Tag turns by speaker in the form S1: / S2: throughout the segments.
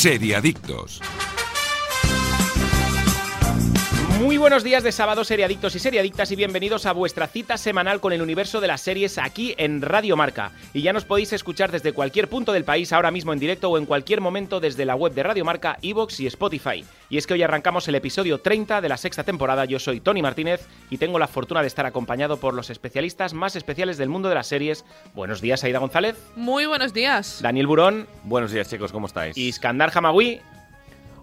S1: Seriadictos.
S2: Muy buenos días de sábado, seriadictos y seriadictas, y bienvenidos a vuestra cita semanal con el universo de las series aquí en Radio Marca. Y ya nos podéis escuchar desde cualquier punto del país, ahora mismo en directo o en cualquier momento desde la web de Radio Marca, Evox y Spotify. Y es que hoy arrancamos el episodio 30 de la sexta temporada. Yo soy Tony Martínez y tengo la fortuna de estar acompañado por los especialistas más especiales del mundo de las series. Buenos días, Aida González.
S3: Muy buenos días.
S2: Daniel Burón.
S4: Buenos días, chicos, ¿cómo estáis?
S2: Y Iskandar Hamawi.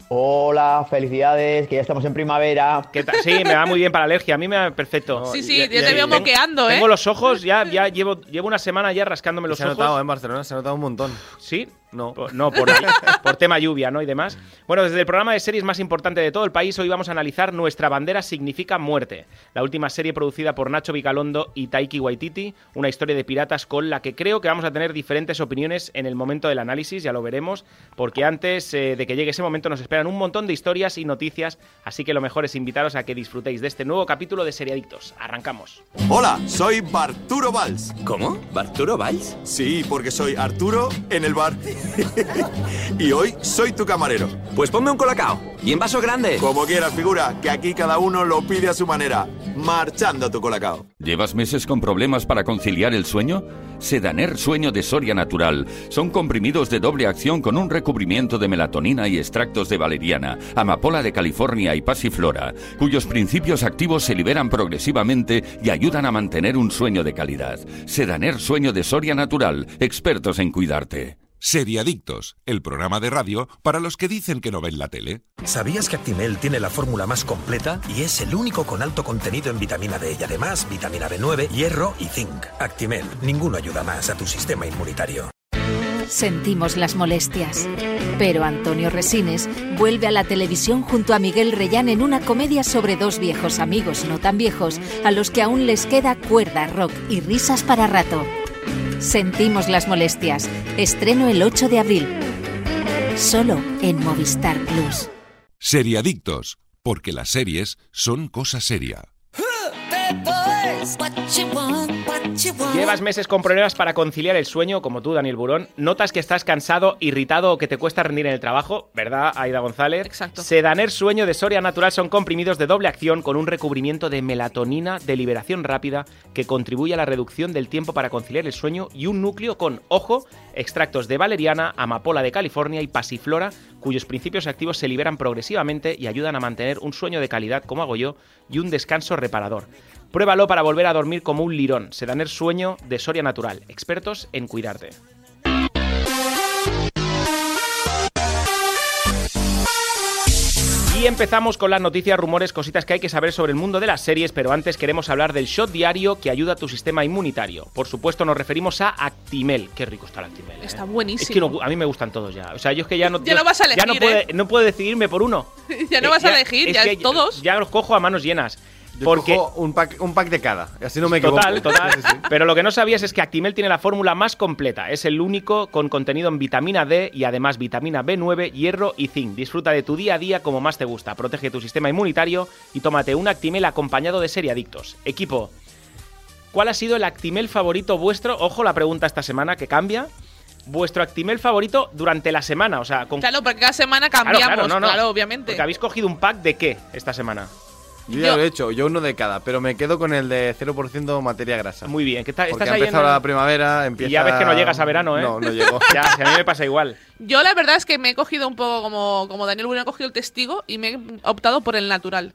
S5: Hola, felicidades, que ya estamos en primavera.
S2: ¿Qué tal? Sí, me va muy bien para la alergia, a mí me va perfecto.
S3: Sí, sí, yo te veo moqueando, ¿eh?
S2: Tengo los ojos, ya, ya llevo, llevo una semana ya rascándome los
S4: se ha
S2: ojos.
S4: notado en Barcelona, se ha notado un montón.
S2: ¿Sí?
S4: No.
S2: Por- No, por, por tema lluvia, ¿no? Y demás. Bueno, desde el programa de series más importante de todo el país, hoy vamos a analizar Nuestra bandera significa muerte, la última serie producida por Nacho Vigalondo y Taiki Waititi, una historia de piratas con la que creo que vamos a tener diferentes opiniones en el momento del análisis, ya lo veremos, porque antes eh, de que llegue ese momento nos esperan un montón de historias y noticias, así que lo mejor es invitaros a que disfrutéis de este nuevo capítulo de Seriadictos. Arrancamos.
S6: Hola, soy Barturo Valls.
S7: ¿Cómo? ¿Barturo Valls?
S6: Sí, porque soy Arturo en el bar. y hoy soy tu camarero.
S7: Pues ponme un colacao. Y en vaso grande.
S6: Como quieras, figura, que aquí cada uno lo pide a su manera. Marchando a tu colacao.
S8: ¿Llevas meses con problemas para conciliar el sueño? Sedaner Sueño de Soria Natural. Son comprimidos de doble acción con un recubrimiento de melatonina y extractos de valeriana, amapola de California y pasiflora, cuyos principios activos se liberan progresivamente y ayudan a mantener un sueño de calidad. Sedaner Sueño de Soria Natural. Expertos en cuidarte.
S1: Seriadictos, el programa de radio para los que dicen que no ven la tele.
S9: ¿Sabías que Actimel tiene la fórmula más completa y es el único con alto contenido en vitamina D y además vitamina B9, hierro y zinc? Actimel, ninguno ayuda más a tu sistema inmunitario.
S10: Sentimos las molestias. Pero Antonio Resines vuelve a la televisión junto a Miguel Reyán en una comedia sobre dos viejos amigos no tan viejos a los que aún les queda cuerda, rock y risas para rato. Sentimos las molestias. Estreno el 8 de abril. Solo en Movistar Plus.
S1: Seriadictos, porque las series son cosa seria.
S2: Llevas meses con problemas para conciliar el sueño, como tú, Daniel Burón. Notas que estás cansado, irritado o que te cuesta rendir en el trabajo, ¿verdad, Aida González?
S3: Exacto.
S2: Sedaner Sueño de Soria Natural son comprimidos de doble acción con un recubrimiento de melatonina de liberación rápida que contribuye a la reducción del tiempo para conciliar el sueño y un núcleo con, ojo, extractos de valeriana, amapola de California y pasiflora, cuyos principios activos se liberan progresivamente y ayudan a mantener un sueño de calidad, como hago yo, y un descanso reparador. Pruébalo para volver a dormir como un lirón. Sedaner Sueño de Soria Natural. Expertos en cuidarte. Y empezamos con las noticias, rumores, cositas que hay que saber sobre el mundo de las series, pero antes queremos hablar del shot diario que ayuda a tu sistema inmunitario. Por supuesto, nos referimos a Actimel. Qué rico está el Actimel. ¿eh?
S3: Está buenísimo.
S2: Es que no- a mí me gustan todos ya. O sea, yo es que ya no.
S3: Ya no vas a
S2: Ya no,
S3: elegir,
S2: puede-
S3: ¿eh?
S2: no puedo decidirme por uno.
S3: Ya no
S2: Eh,
S3: vas a elegir, ya
S2: que
S3: todos.
S2: Ya los cojo a manos llenas.
S4: Yo
S2: Porque
S4: cojo un pack, un pack de cada, así no me equivoco.
S2: Total, total.
S4: Sí, sí.
S2: Pero lo que no sabías es que Actimel tiene la fórmula más completa. Es el único con contenido en vitamina D y además vitamina B9, hierro y zinc. Disfruta de tu día a día como más te gusta. Protege tu sistema inmunitario y tómate un Actimel acompañado de seriadictos. Equipo, ¿cuál ha sido el Actimel favorito vuestro? Ojo la pregunta esta semana que cambia. Vuestro Actimel favorito durante la semana, o sea, con
S3: Claro, porque cada semana
S2: Claro,
S3: cambiamos,
S2: claro,
S3: claro,
S2: no, no.
S3: obviamente.
S2: Porque habéis cogido un pack de qué esta semana.
S4: Yo ya lo he hecho, yo uno de cada, pero me quedo con el de 0% materia grasa.
S2: Muy bien, ¿qué tal?
S4: Porque
S2: ¿Estás
S4: ha
S2: ahí en
S4: empezado
S2: el-
S4: la primavera, empieza...
S2: Y ya ves que no llegas a verano, ¿eh?
S4: No, no llego.
S2: Ya, si a mí me pasa igual.
S3: Yo la verdad es que me he cogido un poco como, como Daniel Bueno ha cogido el testigo y me he optado por el natural.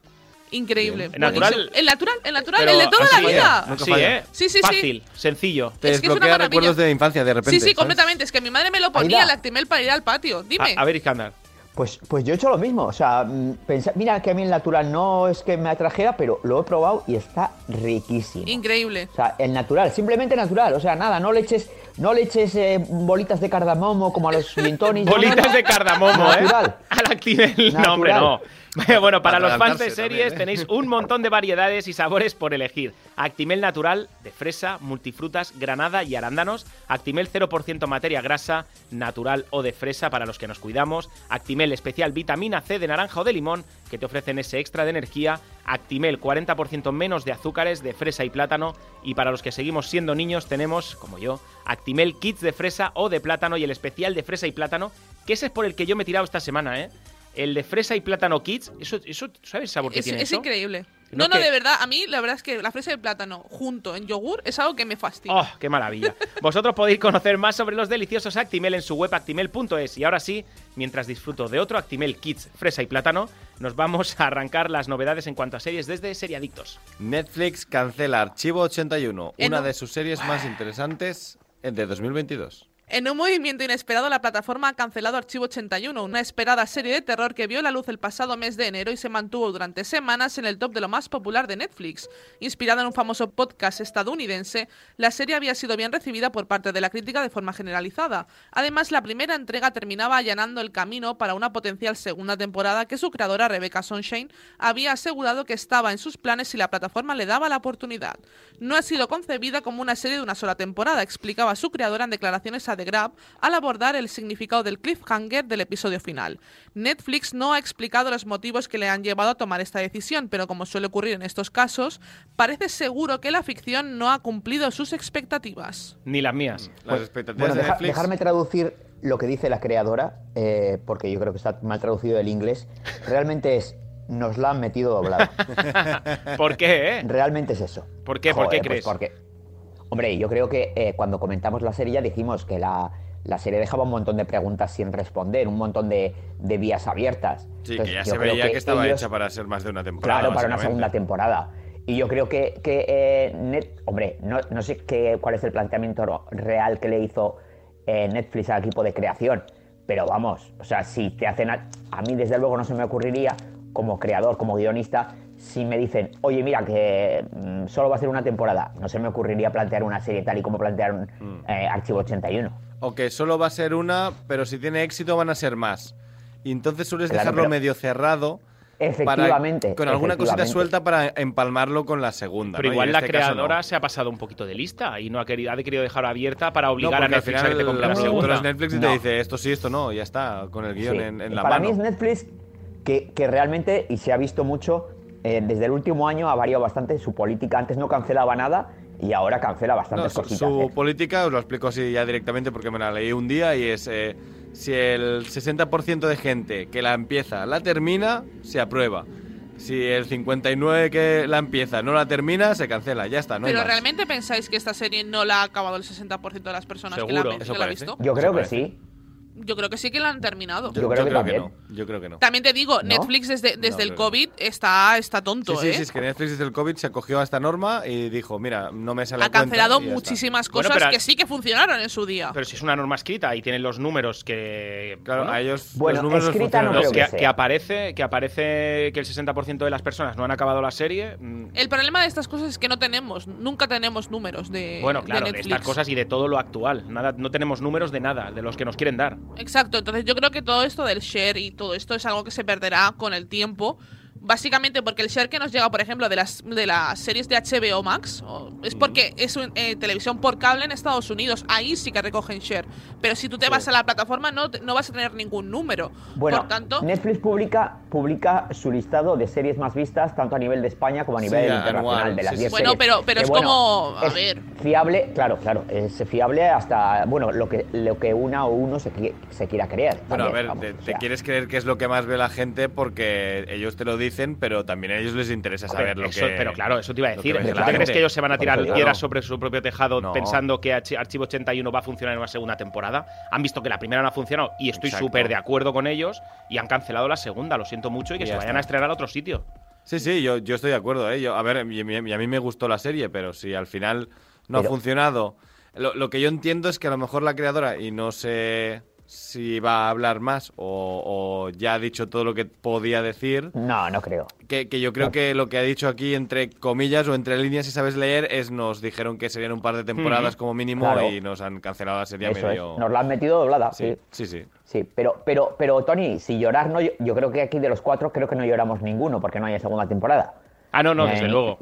S3: Increíble.
S2: Bien. ¿El natural?
S3: El natural, el natural,
S2: Pero
S3: el de toda
S2: así,
S3: la
S2: ¿eh?
S3: vida.
S4: Nunca
S2: Sí,
S4: falla.
S2: ¿eh?
S3: Sí, sí, sí.
S2: Fácil, sencillo.
S4: Te
S3: Es que es una
S4: desbloquea
S3: maravilla.
S4: recuerdos de infancia de repente.
S3: Sí, sí,
S4: ¿sabes?
S3: completamente. Es que mi madre me lo ponía
S5: Aida.
S3: el Actimel para ir al patio. Dime.
S2: A, a ver, Iskandar.
S5: Pues, pues yo he hecho lo mismo. O sea, mm, pensa- mira que a mí el natural no es que me atrajera, pero lo he probado y está riquísimo.
S3: Increíble.
S5: O sea, el natural, simplemente natural. O sea, nada, no le eches, no le eches eh, bolitas de cardamomo como a los gin tonics, no, no,
S2: Bolitas
S5: no.
S2: de cardamomo, ¿eh? Al Actimel. No, hombre, no. Bueno, para
S4: Para
S2: los fans de series
S4: también, ¿eh?
S2: tenéis un montón de variedades y sabores por elegir. Actimel natural de fresa, multifrutas, granada y arándanos. Actimel 0% materia grasa, natural o de fresa para los que nos cuidamos. Actimel especial vitamina C de naranja o de limón que te ofrecen ese extra de energía. Actimel 40% menos de azúcares de fresa y plátano. Y para los que seguimos siendo niños tenemos, como yo, Actimel kits de fresa o de plátano y el especial de fresa y plátano Que ese es por el que yo me he tirado esta semana, ¿eh? El de fresa y plátano kids. Eso, eso ¿sabes el sabor que
S3: Es,
S2: tiene
S3: es
S2: eso?
S3: increíble.
S2: No
S3: No,
S2: que-
S3: de verdad, a mí la verdad es que la fresa el plátano junto en yogur es algo que me fastidia.
S2: ¡Oh, qué maravilla! Vosotros podéis conocer más sobre los deliciosos Actimel en su web actimel.es. Y ahora sí, mientras disfruto de otro Actimel Kids Fresa y Plátano, nos vamos a arrancar las novedades en cuanto a series desde Seriadictos.
S4: Netflix cancela Archivo 81,
S3: En
S4: una
S3: un-
S4: de sus series más interesantes de 2022.
S3: En un movimiento inesperado, la plataforma ha cancelado Archivo 81, una esperada serie de terror que vio la luz el pasado mes de enero y se mantuvo durante semanas en el top de lo más popular de Netflix. Inspirada en un famoso podcast estadounidense, la serie había sido bien recibida por parte de la crítica de forma generalizada. Además, la primera entrega terminaba allanando el camino para una potencial segunda temporada que su creadora, Rebecca Sunshine, había asegurado que estaba en sus planes si la plataforma le daba la oportunidad. No ha sido concebida como una serie de una sola temporada, explicaba su creadora en declaraciones a The Grab al abordar el significado del cliffhanger del episodio final. Netflix no ha explicado los motivos que le han llevado a tomar esta decisión, pero como suele ocurrir en estos casos, parece seguro que la ficción no ha cumplido sus expectativas.
S2: Ni las mías.
S4: Las
S5: Pues,
S4: expectativas
S5: bueno,
S4: de
S5: deja-
S4: Netflix.
S5: dejarme traducir lo que dice la creadora, eh, porque yo creo que está mal traducido del inglés. Realmente es, nos la han metido doblado.
S2: ¿Por qué, eh?
S5: Realmente es eso.
S2: ¿Por qué? ¿Por qué
S5: Joder,
S2: crees?
S5: Pues porque, hombre, yo creo que eh, cuando comentamos la serie ya dijimos que la, la serie dejaba un montón de preguntas sin responder, un montón de, de vías abiertas.
S4: Sí,
S5: Entonces,
S4: que ya se veía que, estaba
S5: ellos-
S4: hecha para ser más de una temporada.
S5: Claro, para una segunda temporada. Y yo creo que, que eh, Net- hombre, no, no sé qué, cuál es el planteamiento real que le hizo eh, Netflix al equipo de creación, pero vamos, o sea, si te hacen... A, a mí desde luego no se me ocurriría, como creador, como guionista, si me dicen, oye, mira, que mm, solo va a ser una temporada, no se me ocurriría plantear una serie tal y como plantearon
S4: Mm.
S5: eh, Archivo 81.
S4: O que solo va a ser una, pero si tiene éxito van a ser más. Y entonces sueles
S5: Claro,
S4: dejarlo medio cerrado.
S5: Efectivamente,
S4: Para, con alguna cosita suelta para empalmarlo con la segunda.
S2: Pero igual la
S4: este
S2: creadora
S4: no.
S2: se ha pasado un poquito de lista y no ha querido, ha querido dejar abierta para
S4: No,
S2: obligar a
S4: porque al
S2: Netflix a
S4: final
S2: que te compre la segunda.
S4: es Netflix y te dice esto sí, esto no, y ya está, con el guion
S5: Sí.
S4: en, en la
S5: Para
S4: mano.
S5: mí es Netflix que, que realmente, y se ha visto mucho, eh, desde el último año ha variado bastante su política. Antes no cancelaba nada y ahora cancela
S4: No,
S5: bastantes
S4: su,
S5: cositas.
S4: su
S5: ¿eh?
S4: política os lo explico así ya directamente porque me la leí un día y es eh, si el 60% de gente que la empieza la termina, se aprueba. Si el 59 que la empieza no la termina, se cancela, ya está, no
S3: Pero. ¿realmente pensáis que esta serie no la ha acabado el 60% de las personas que la,
S2: Seguro.
S3: han- que la ha visto?
S5: Yo creo
S4: Eso
S5: que
S4: parece.
S5: sí.
S3: Yo creo que sí que la han terminado.
S5: Yo creo que
S4: no. Yo creo que no.
S3: También te digo,
S5: ¿No?
S3: Netflix desde, desde
S4: No,
S3: el
S4: que.
S3: COVID está, está tonto,
S4: Sí, sí,
S3: ¿eh?
S4: sí, es que Netflix desde el COVID se acogió a esta norma y dijo, mira, no me sale
S3: ha cancelado muchísimas
S2: Bueno,
S3: cosas que sí que funcionaron en su día.
S2: Pero si es una norma escrita y tienen los números que.
S4: Claro,
S2: bueno,
S4: a ellos
S5: Bueno,
S4: los números
S5: escrita no creo
S2: que,
S5: sea.
S2: que aparece que aparece que el 60% de las personas no han acabado la serie. mm,
S3: El problema de estas cosas es que no tenemos, nunca tenemos números de,
S2: bueno, claro, de,
S3: Netflix.
S2: estas cosas y de todo lo actual. Nada, no tenemos números de nada, de los que nos quieren dar.
S3: Exacto, entonces yo creo que todo esto del share y todo esto es algo que se perderá con el tiempo. Básicamente porque el share que nos llega, por ejemplo, de las, de las series de HBO Max, o- es porque es un- eh, televisión por cable en Estados Unidos. Ahí sí que recogen share. Pero si tú te vas a la plataforma no, no vas a tener ningún número.
S5: Bueno,
S3: por tanto,
S5: Netflix publica, publica su listado de series más vistas, tanto a nivel de España como a
S4: Sí,
S5: nivel
S4: anual,
S5: internacional, de las
S4: sí,
S5: 10
S4: sí.
S3: Bueno,
S5: series.
S3: pero- pero
S5: Que
S3: es
S5: bueno,
S3: como- a
S5: es
S3: ver.
S5: Fiable, claro, claro, es fiable hasta, bueno, lo que, lo que una o uno se, se quiera creer.
S4: Bueno, a ver,
S5: vamos,
S4: te,
S5: o
S4: te
S5: sea.
S4: quieres creer que es lo que más ve la gente porque ellos te lo dicen, pero también a ellos les interesa saber
S2: Hombre,
S4: lo
S2: eso-
S4: que.
S2: Pero claro, eso te iba a decir.
S4: que ve
S2: ¿Tú
S4: la
S2: te crees que ellos se van a tirar piedras sobre su propio tejado
S4: No.
S2: pensando que Archi- Archivo 81 va a funcionar en una segunda temporada? Han visto que la primera no ha funcionado y estoy súper de acuerdo con ellos y han cancelado la segunda. Lo siento mucho y que
S4: Y
S2: se
S4: ya
S2: vayan
S4: está.
S2: a estrenar a otro sitio.
S4: Sí, sí, yo, yo estoy de acuerdo. ¿eh? Yo, a ver, y, a mí me gustó la serie, pero si al final no ha funcionado. Lo, lo que yo entiendo es que a lo mejor la creadora, y no sé si va a hablar más o, o ya ha dicho todo lo que podía decir,
S5: No, no creo.
S4: que, que yo creo que lo que ha dicho aquí, entre comillas o entre líneas, si sabes leer, es nos dijeron que serían un par de temporadas como mínimo
S5: Claro.
S4: y nos han cancelado la serie
S5: Eso
S4: medio.
S5: es, nos la han metido doblada,
S4: Sí,
S5: sí.
S4: sí, sí.
S5: Sí, pero, pero, pero Tony, si llorar no, yo, yo creo que aquí de los cuatro creo que no lloramos ninguno porque no hay segunda temporada.
S2: Ah, no, no,
S5: Eh,
S2: desde luego.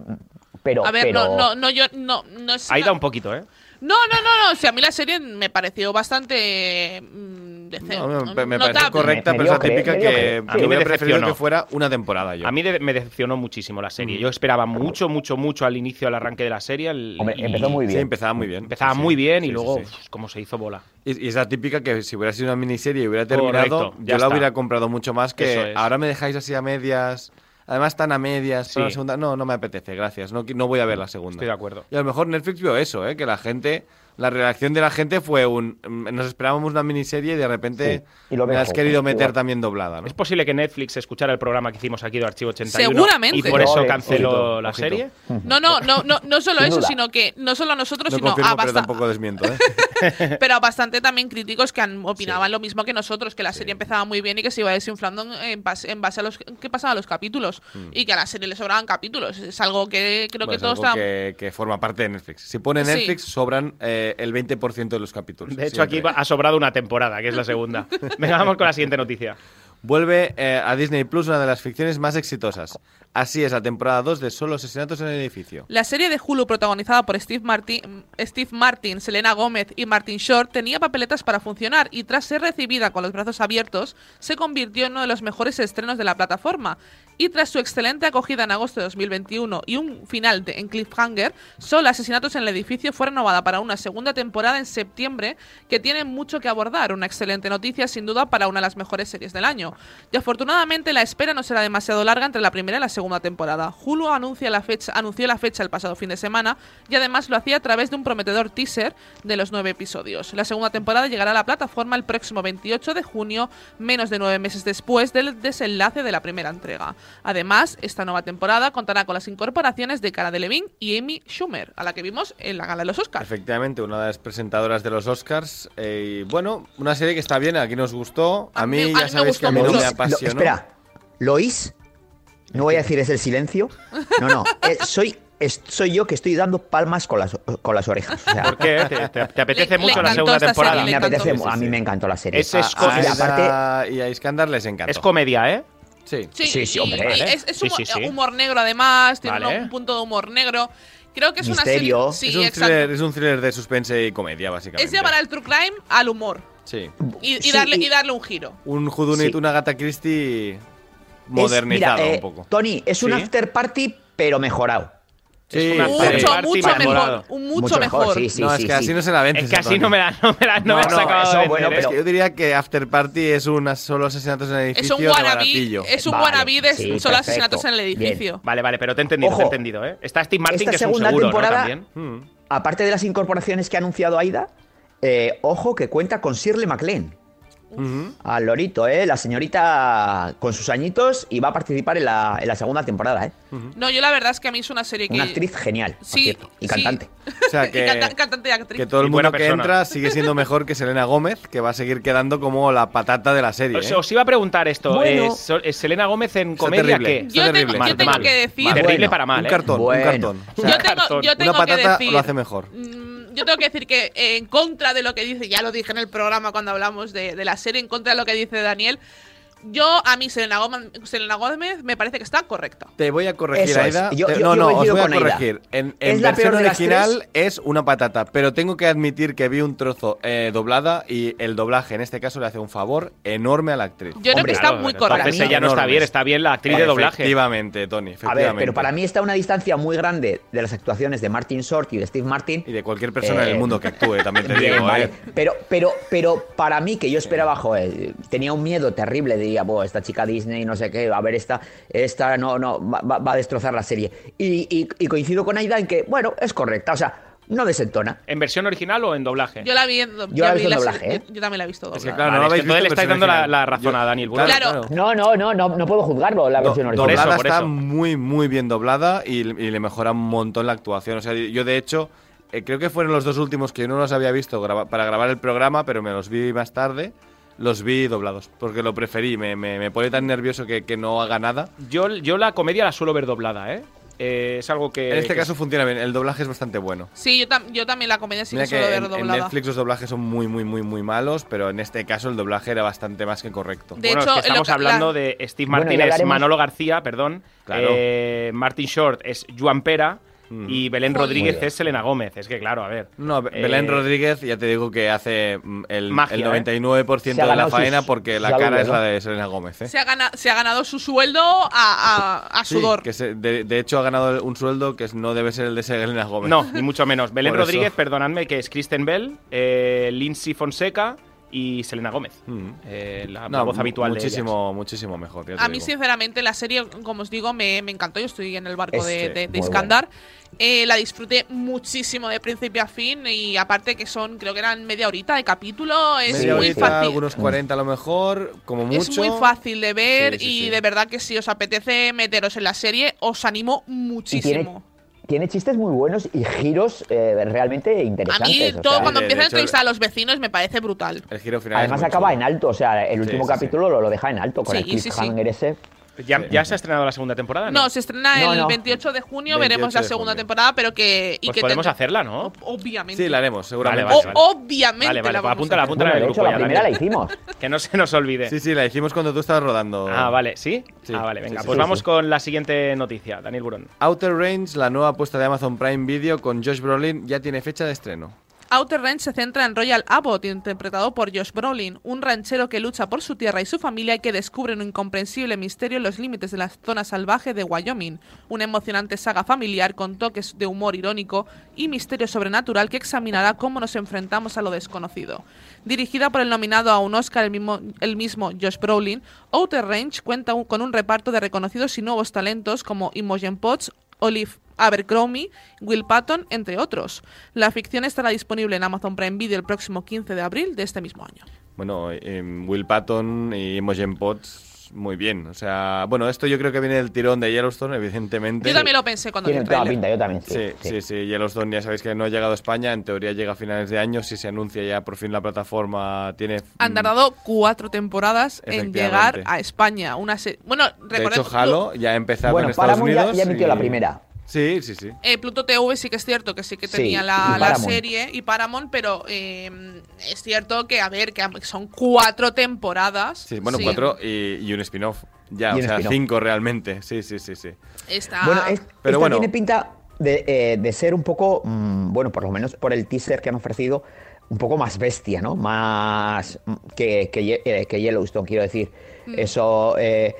S5: Pero,
S3: a ver,
S5: pero-
S3: no, no, no, yo, no, no es.
S2: Ahí
S3: una-
S2: da un poquito, ¿eh?
S3: No, no, no, no. O sea, a mí la serie me pareció bastante mm, dece-
S4: No, me, me parece
S3: notable.
S4: correcta,
S5: Me-
S4: pero es la
S5: mediocre,
S4: típica que.
S2: A mí me
S4: hubiera preferido
S2: decepcionó.
S4: que fuera una temporada yo.
S2: A mí de- me decepcionó muchísimo la serie. Yo esperaba mucho, mucho, mucho al inicio, al arranque de la serie. el-
S5: Hombre,
S2: y
S5: empezó muy
S4: Sí,
S5: bien.
S4: empezaba muy bien.
S2: Empezaba
S4: Sí, sí.
S2: muy bien y
S4: Sí, sí,
S2: luego,
S4: sí.
S2: uf, cómo se hizo bola.
S4: Y, y es la típica que si hubiera sido una miniserie y hubiera terminado,
S2: Correcto, ya
S4: yo la
S2: está.
S4: hubiera comprado mucho más que
S2: es.
S4: ahora me dejáis así a medias. Además están a medias.
S2: Sí.
S4: para la segunda. No, no me apetece, gracias. No, no voy a ver la segunda.
S2: Estoy de acuerdo.
S4: Y a lo mejor Netflix vio eso, ¿eh? que la gente, la reacción de la gente fue un... mm, Nos esperábamos una miniserie y de repente
S5: Sí, y lo
S4: me has querido meter
S5: igual.
S4: también doblada, ¿no?
S2: ¿Es posible que Netflix escuchara el programa que hicimos aquí de Archivo 81
S3: Seguramente.
S2: y por eso canceló
S4: ojito,
S2: la
S4: ojito.
S2: serie?
S3: No, no, no, no, no solo eso, sino que no solo a nosotros,
S4: No
S3: sino
S4: confirmo,
S3: a
S4: pero
S3: basta-
S4: tampoco desmiento, ¿eh?
S3: pero a bastante también críticos que han, opinaban lo mismo que nosotros, que la serie empezaba muy bien y que se iba desinflando en, base, en base a los que pasaban los capítulos y que a la serie le sobraban capítulos. Es algo que creo
S4: Bueno,
S3: que
S4: es
S3: todos
S4: algo
S3: estaban...
S4: que, que forma parte de Netflix. Si pone
S3: Sí.
S4: Netflix, sobran eh, el 20% de los capítulos.
S2: De hecho, aquí
S4: siempre.
S2: ha sobrado una temporada, que es la segunda. Venga, vamos con la siguiente noticia.
S4: Vuelve eh, a Disney Plus una de las ficciones más exitosas. Así es la temporada 2 de Solo asesinatos en el edificio.
S3: La serie de Hulu protagonizada por Steve Martin, Steve Martin, Selena Gómez y Martin Short tenía papeletas para funcionar y tras ser recibida con los brazos abiertos se convirtió en uno de los mejores estrenos de la plataforma. Y tras su excelente acogida en agosto de 2021 y un final de, en cliffhanger, Solo Asesinatos en el Edificio fue renovada para una segunda temporada en septiembre que tiene mucho que abordar. Una excelente noticia sin duda para una de las mejores series del año. Y afortunadamente la espera no será demasiado larga entre la primera y la segunda temporada. Hulu anuncia la fecha, anunció la fecha el pasado fin de semana y además lo hacía a través de un prometedor teaser de los nueve episodios. La segunda temporada llegará a la plataforma el próximo 28 de junio, menos de nueve meses después del desenlace de la primera entrega. Además, esta nueva temporada contará con las incorporaciones de Cara Delevingne y Amy Schumer, a la que vimos en la gala de los Oscars.
S4: Efectivamente, una de las presentadoras de los Oscars. eh, y bueno, una serie que está bien, aquí nos gustó. A,
S3: A
S4: mí,
S3: mí- a mí
S4: ya
S3: me
S4: sabéis que a mí no me
S5: Lo-
S4: apasionó.
S5: espera, ¿Lois? No voy a decir es el silencio. No, no. eh, soy, soy yo que estoy dando palmas con las, con las orejas. O sea,
S2: ¿Por qué? ¿Te, te- te apetece
S3: Le-
S2: mucho
S3: le
S2: la segunda temporada?
S3: serie,
S5: me
S3: le
S5: apetece,
S3: encantó.
S5: a mí me encantó la serie.
S2: Es es-
S4: A,
S5: y
S4: a
S5: aparte-
S4: y a Iskandar les encantó.
S2: Es comedia, ¿eh?
S4: Sí.
S5: Sí, sí,
S3: y-
S5: hombre.
S2: Vale.
S3: es, es
S2: Sí,
S3: humor,
S2: sí, sí.
S3: humor negro además, tiene
S2: Vale.
S3: un, un punto de humor negro. Creo que es
S5: Misterio.
S3: una serie... Sí,
S4: es, un thriller, es un thriller de suspense y comedia, básicamente.
S3: Es llevar al true crime al humor
S4: Sí.
S3: y, y
S5: Sí,
S3: darle,
S5: y-
S3: y darle un giro.
S4: Un Judunit,
S5: Sí.
S4: una Gata Christie
S5: Es-
S4: modernizado
S5: mira, eh,
S4: un poco.
S5: Tony, es un
S2: Sí.
S5: after party, pero mejorado.
S4: Sí.
S3: Mucho, mucho
S2: mejorado.
S3: mejor. Un mucho, mejor.
S5: Sí, sí,
S4: no,
S5: sí,
S4: es que
S5: sí.
S4: así no se la vendes.
S2: Es que así no me la, no me la, no
S5: No,
S2: me has
S5: no, eso,
S2: de
S5: bueno,
S2: ¿eh?
S4: Es que
S5: pero-
S4: yo diría que After Party es una solo asesinatos en el
S3: Es
S4: edificio
S3: un
S4: de
S3: wannabe, es un
S5: Vale,
S3: wannabe de
S5: sí,
S3: solo
S5: perfecto.
S3: asesinatos en el
S5: Bien.
S3: edificio.
S2: Vale, vale, pero te he entendido, te he entendido, ¿eh? Está Steve Martin,
S5: Esta
S2: que es un
S5: segunda
S2: seguro, ¿no?
S5: temporada-
S2: También.
S5: Aparte de las incorporaciones que ha anunciado Aida, eh, ojo que cuenta con Shirley MacLaine.
S4: Ujú.
S5: Al lorito, ¿eh? La señorita con sus añitos y va a participar en la, en la segunda temporada, ¿eh?
S3: No, yo la verdad es que a mí es una serie que...
S5: Una actriz genial,
S3: Sí,
S5: cierto, y
S3: sí.
S5: cantante.
S4: O sea
S3: Y
S4: que,
S3: canta- cantante y actriz.
S4: que todo el
S2: Y
S4: mundo que
S2: persona.
S4: entra sigue siendo mejor que Selena Gómez, que va a seguir quedando como la patata de la serie.
S2: Os,
S4: ¿eh?
S2: os iba a preguntar esto.
S5: Bueno.
S2: ¿Es, es Selena Gómez en comedia
S4: terrible.
S2: qué?
S3: Yo tengo,
S4: terrible.
S3: yo
S2: Mal,
S3: tengo
S2: mal.
S3: que decir...
S2: Terrible
S5: Bueno,
S2: para mal,
S4: un
S2: ¿eh?
S4: cartón,
S5: Bueno.
S4: un cartón. O sea,
S3: Yo tengo, yo tengo
S4: una
S3: que
S4: patata
S3: decir...
S4: lo hace mejor.
S3: Mm, Yo tengo que decir que eh, en contra de lo que dice, ya lo dije en el programa cuando hablamos de, de la serie, en contra de lo que dice Daniel, yo a mí Selena Gómez, Selena Gómez me parece que está correcta.
S4: Te voy a corregir,
S5: Eso es.
S4: Aida.
S5: Yo-
S4: Te-
S5: yo-
S4: no,
S5: yo
S4: no, os voy a corregir. En, en
S5: Es
S4: versión
S5: de
S4: original es una patata, pero tengo que admitir que vi un trozo eh, doblada y el doblaje en este caso le hace un favor enorme a la actriz.
S3: Yo creo
S5: Hombre,
S3: que está
S2: Claro,
S3: muy
S2: entonces
S3: correcta.
S5: Mí-
S2: ella no está bien, está bien la actriz de doblaje.
S4: Efectivamente, Tony,
S5: A ver, pero para mí está a una distancia muy grande de las actuaciones de Martin Short y de Steve Martin.
S4: Y de cualquier persona en
S5: Eh,
S4: el mundo que actúe, también te
S5: Bien,
S4: digo,
S5: vale.
S4: ¿eh?
S5: Pero, pero, pero para mí, que yo esperaba, joder, tenía un miedo terrible, diría, "Buah, esta chica Disney, no sé qué, a ver, esta, esta no, no, va, va- a destrozar la serie. Y, y- y coincido con Aida en que, bueno, es correcta, o sea, no desentona.
S2: ¿En versión original o en doblaje?
S3: Yo la vi en,
S5: Yo
S3: ya
S5: la
S3: vi
S5: en
S3: la
S5: doblaje, ¿eh?
S3: yo, yo también la he visto
S4: Es que
S3: doblada.
S4: claro,
S2: Vale,
S4: no
S2: es que
S4: habéis
S2: entonces le
S4: visto
S2: estáis dando la,
S4: versión
S2: la
S4: original.
S2: razón a Daniel. Bueno,
S3: Claro.
S5: No, no, no, no, no puedo juzgarlo, la
S4: Do-
S5: versión original.
S2: Por eso,
S4: doblada
S2: por
S4: está
S2: eso.
S4: muy, muy bien doblada y, y le mejora un montón la actuación. O sea, yo de hecho, eh, creo que fueron los dos últimos que yo no los había visto para grabar el programa, pero me los vi más tarde. Los vi doblados, porque lo preferí. Me, me, me pone tan nervioso que, que no haga nada.
S2: Yo, yo la comedia la suelo ver doblada, ¿eh? Eh, es algo que.
S4: En este
S2: que-
S4: caso funciona bien. El doblaje es bastante bueno.
S3: Sí, yo, tam- yo también la comedia sí
S4: Mira
S3: que
S4: que
S3: suelo ver
S4: en, en
S3: doblada.
S4: Netflix los doblajes son muy, muy, muy, muy malos, pero en este caso el doblaje era bastante más que correcto.
S3: De
S2: bueno,
S3: hecho,
S2: es que estamos hablando
S3: la-
S2: de Steve Martin es Manolo García, perdón.
S4: Claro.
S2: Eh, Martin Short es Juan Pera. Y Belén
S4: Muy
S2: Rodríguez es Selena Gómez. Es que, claro, a ver.
S4: No, Be-
S2: Eh,
S4: Belén Rodríguez, ya te digo que hace mm, el,
S2: Magia,
S4: el
S2: ¿eh?
S4: 99%
S2: Se ha
S4: de la
S2: ganado sus-
S4: faena porque la cara es la de Selena Gómez. ¿eh?
S3: Se ha, gana- se ha ganado su sueldo a, a- a
S4: Sí,
S3: sudor.
S4: que se- de, de hecho ha ganado un sueldo que no debe ser el de Selena Gómez.
S2: No, ni mucho menos. Belén
S4: Por eso.
S2: Rodríguez, perdonadme, que es Kristen Bell, eh, Lindsay Fonseca y Selena Gómez. Eh, la
S4: Mm. No,
S2: voz habitual de ellas.
S4: muchísimo, muchísimo mejor. ya te
S3: A mí,
S4: digo.
S3: sinceramente, la serie, como os digo, me, me encantó. Yo estoy en el barco de,
S4: eh,
S3: de- de Iskandar. Eh, la disfruté muchísimo de principio a fin. Y aparte que son, creo que eran media horita de capítulo. Es
S4: Media
S3: muy
S4: horita,
S3: fácil.
S4: algunos 40 a lo mejor, como mucho.
S3: Es muy fácil de ver
S4: Sí, sí,
S3: y
S4: sí.
S3: de verdad que si os apetece meteros en la serie, os animo
S5: Y tiene,
S3: muchísimo.
S5: Tiene chistes muy buenos y giros eh, realmente
S3: A
S5: interesantes.
S3: mí,
S5: o
S3: todo
S5: sea,
S3: cuando
S4: de
S3: a entrevistar a los vecinos me parece brutal.
S4: El giro final
S5: Además acaba
S4: chulo.
S5: en alto, o sea, el último
S4: sí, sí.
S5: capítulo Lo, lo deja en alto con
S3: Sí,
S5: el
S3: sí, sí.
S5: cliffhanger ese.
S2: ¿Ya, ya se ha estrenado la segunda temporada?
S3: No, se estrena
S5: No,
S3: el
S5: no.
S3: 28 de junio,
S4: 28
S3: veremos la segunda
S4: junio.
S3: temporada, pero que... Y
S2: Pues
S3: que
S2: podemos
S3: tendrá-
S2: hacerla, ¿no?
S3: Obviamente.
S4: Sí, la haremos, seguramente.
S2: Vale, vale, vale.
S3: Obviamente
S2: Vale, vale,
S3: la
S2: pues
S3: vamos
S2: apúntala, apúntala
S5: Bueno,
S2: en el
S5: de hecho,
S2: grupo
S5: la
S2: ya,
S5: primera la hicimos.
S2: Que no se nos olvide.
S4: Sí, sí, la hicimos cuando tú estabas rodando.
S2: Ah, vale, ¿sí?
S4: Sí.
S2: Ah, vale, venga.
S4: sí,
S2: pues
S4: sí,
S2: vamos
S4: sí.
S2: con la siguiente noticia, Daniel Burón.
S4: Outer Range, la nueva apuesta de Amazon Prime Video con Josh Brolin, ya tiene fecha de estreno.
S3: Outer Range se centra en Royal Abbott, interpretado por Josh Brolin, un ranchero que lucha por su tierra y su familia y que descubre un incomprensible misterio en los límites de la zona salvaje de Wyoming. Una emocionante saga familiar con toques de humor irónico y misterio sobrenatural que examinará cómo nos enfrentamos a lo desconocido. Dirigida por el nominado a un Oscar el mismo, el mismo Josh Brolin, Outer Range cuenta con un reparto de reconocidos y nuevos talentos como Imogen Potts, Olive Abercrombie, Will Patton, entre otros. La ficción estará disponible en Amazon Prime Video el próximo 15 de abril de este mismo año.
S4: Bueno, em, Will Patton y Imogen Potts, muy bien. O sea, bueno, esto yo creo que viene del tirón de Yellowstone, evidentemente.
S3: Yo también lo pensé cuando vi
S5: Tiene
S3: el
S5: toda pinta, yo también. Sí,
S4: Sí, sí, sí, Yellowstone ya sabéis que no ha llegado a España, en teoría llega a finales de año, si se anuncia ya por fin la plataforma tiene...
S3: Han tardado cuatro temporadas en llegar a España. Una se- bueno,
S4: De
S3: recordemos
S4: hecho, Halo ya ha empezado
S5: Bueno,
S4: en Estados
S5: Paramount ya-
S4: Unidos.
S5: ya emitió
S4: y-
S5: la primera.
S4: Sí, sí, sí.
S3: Eh, Pluto TV sí que es cierto que sí que
S5: Sí,
S3: tenía
S5: y
S3: la, la serie y Paramount, pero eh, es cierto que, a ver, que son cuatro temporadas.
S4: Sí, bueno,
S3: Sí.
S4: cuatro y, y un spin-off. Ya,
S5: Y
S4: o sea, cinco realmente. Sí, sí, sí, sí.
S3: Está...
S5: Bueno, es-
S4: Pero
S5: esta
S4: bueno.
S5: tiene pinta de, eh, de ser un poco, mm, bueno, por lo menos por el teaser que han ofrecido, un poco más bestia, ¿no? Más mm, que, eh, que Yellowstone, quiero decir.
S3: Mm.
S5: Eso. eh,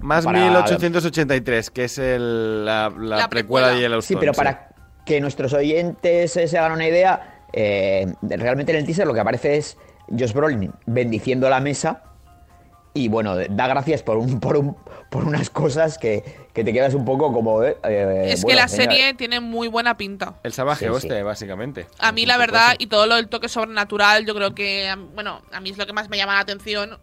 S4: Más
S5: para-
S4: 1883, que es el- la, la
S3: La
S4: precuela de Yellowstone.
S5: Sí, pero para que nuestros oyentes eh, se hagan una idea, eh, realmente en el teaser lo que aparece es Josh Brolin bendiciendo la mesa y bueno, da gracias por un, por un, por unas cosas que, que te quedas un poco como. eh, eh,
S3: es que la serie tiene muy buena pinta.
S4: El salvaje
S5: Sí,
S4: oeste,
S5: sí.
S4: básicamente.
S3: A mí, la verdad, y todo lo del toque sobrenatural, yo creo que, bueno, a mí es lo que más me llama la atención.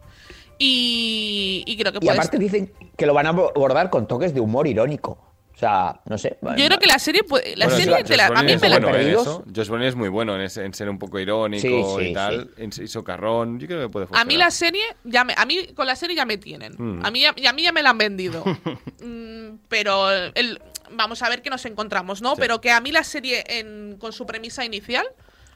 S3: Y, y creo que
S5: Y
S3: puede
S5: aparte dicen que lo van a abordar con toques de humor irónico. O sea, no sé.
S3: Yo creo que la serie, puede- la
S4: Bueno,
S3: serie
S4: Josh
S3: te la- a mí
S4: es
S3: me la
S4: bueno eso. Josh Brolin es muy bueno en, ese- en ser un poco irónico
S5: Sí, sí,
S4: y tal, en- y socarrón. Yo creo que puede
S3: A
S4: funcionar.
S3: mí la serie, ya me, a mí con la serie ya me tienen.
S4: Mm.
S3: A, mí, ya- y a mí ya me la han vendido. Mm, pero el, vamos a ver qué nos encontramos, ¿no?
S4: Sí.
S3: Pero que a mí la serie en- con su premisa inicial,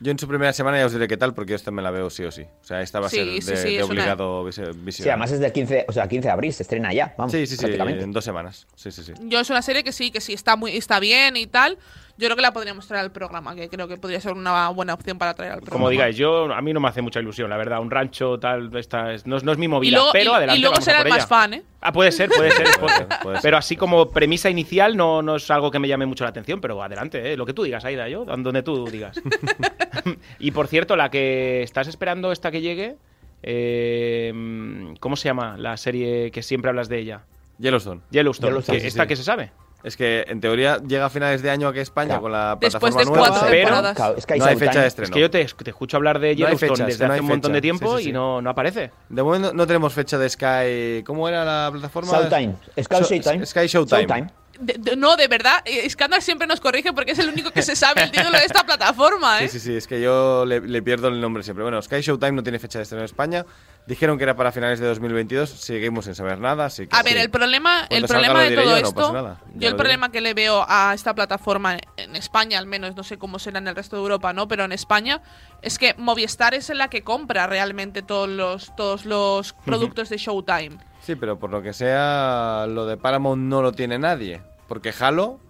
S4: Yo en su primera semana ya os diré qué tal, porque esta me la veo sí o sí. O sea, esta va a
S3: Sí,
S4: ser
S3: sí,
S4: de,
S3: sí,
S4: de
S3: una-
S4: obligado visi- visión.
S5: Sí, además es del 15, o sea, 15 de abril, se estrena ya. Vamos,
S4: Sí, sí, sí,
S5: prácticamente.
S4: en dos semanas. Sí, sí, sí.
S3: yo es una serie que sí, que sí está muy está bien y tal. Yo creo que la podríamos traer al programa, que creo que podría ser una buena opción para traer al programa.
S2: Como digáis, yo a mí no me hace mucha ilusión, la verdad. Un rancho tal, esta es- no, es- no es mi movida,
S3: luego,
S2: pero
S3: y-
S2: adelante.
S3: y luego
S2: vamos a
S3: será
S2: por
S3: el más fan, ¿eh?
S2: Ah, puede ser, puede ser. puede ser.
S4: Puede ser.
S2: Pero así como premisa inicial no, no es algo que me llame mucho la atención, pero adelante, ¿eh? lo que tú digas, Aida, yo, donde tú digas. y por cierto, la que estás esperando esta que llegue, eh, ¿cómo se llama la serie que siempre hablas de ella?
S4: Yellowstone.
S2: Yellowstone.
S5: Yellowstone,
S2: que-
S4: sí,
S2: ¿Esta
S4: sí.
S2: que se sabe?
S4: Es que en teoría llega a finales de año aquí a España
S5: Claro.
S4: con la
S3: Después
S4: plataforma
S3: de
S4: nueva.
S3: cuatro
S2: pero-.
S5: Claro, es que hay
S4: no hay fecha de estreno.
S2: Es que yo te, te escucho hablar de
S4: No
S2: Yellowstone
S4: fechas,
S2: desde
S4: no
S2: hace un montón de tiempo
S4: Sí, sí, sí.
S2: y no, no aparece.
S4: De momento no tenemos fecha de Sky. ¿Cómo era la plataforma?
S5: Showtime. Sky
S4: Sho-
S5: Showtime.
S4: Sky Showtime.
S5: Showtime.
S3: De- de- no, de verdad, eh, Scandal siempre nos corrige porque es el único que se sabe el título de esta plataforma, ¿eh?
S4: Sí, sí, sí, es que yo le, le pierdo el nombre siempre. Bueno, Sky Showtime no tiene fecha de estreno en España. Dijeron que era para finales de 2022. Seguimos sin saber nada, así que...
S3: A ver,
S4: sí.
S3: el problema, el
S4: Cuando
S3: problema de todo
S4: yo, no
S3: esto,
S4: pasa nada. Ya
S3: yo el
S4: diré.
S3: problema que le veo a esta plataforma en España, al menos, no sé cómo será en el resto de Europa, ¿no? Pero en España es que Movistar es la que compra realmente todos los todos los productos de Showtime.
S4: Sí, pero por lo que sea, lo de Paramount no lo tiene nadie. Porque Halo,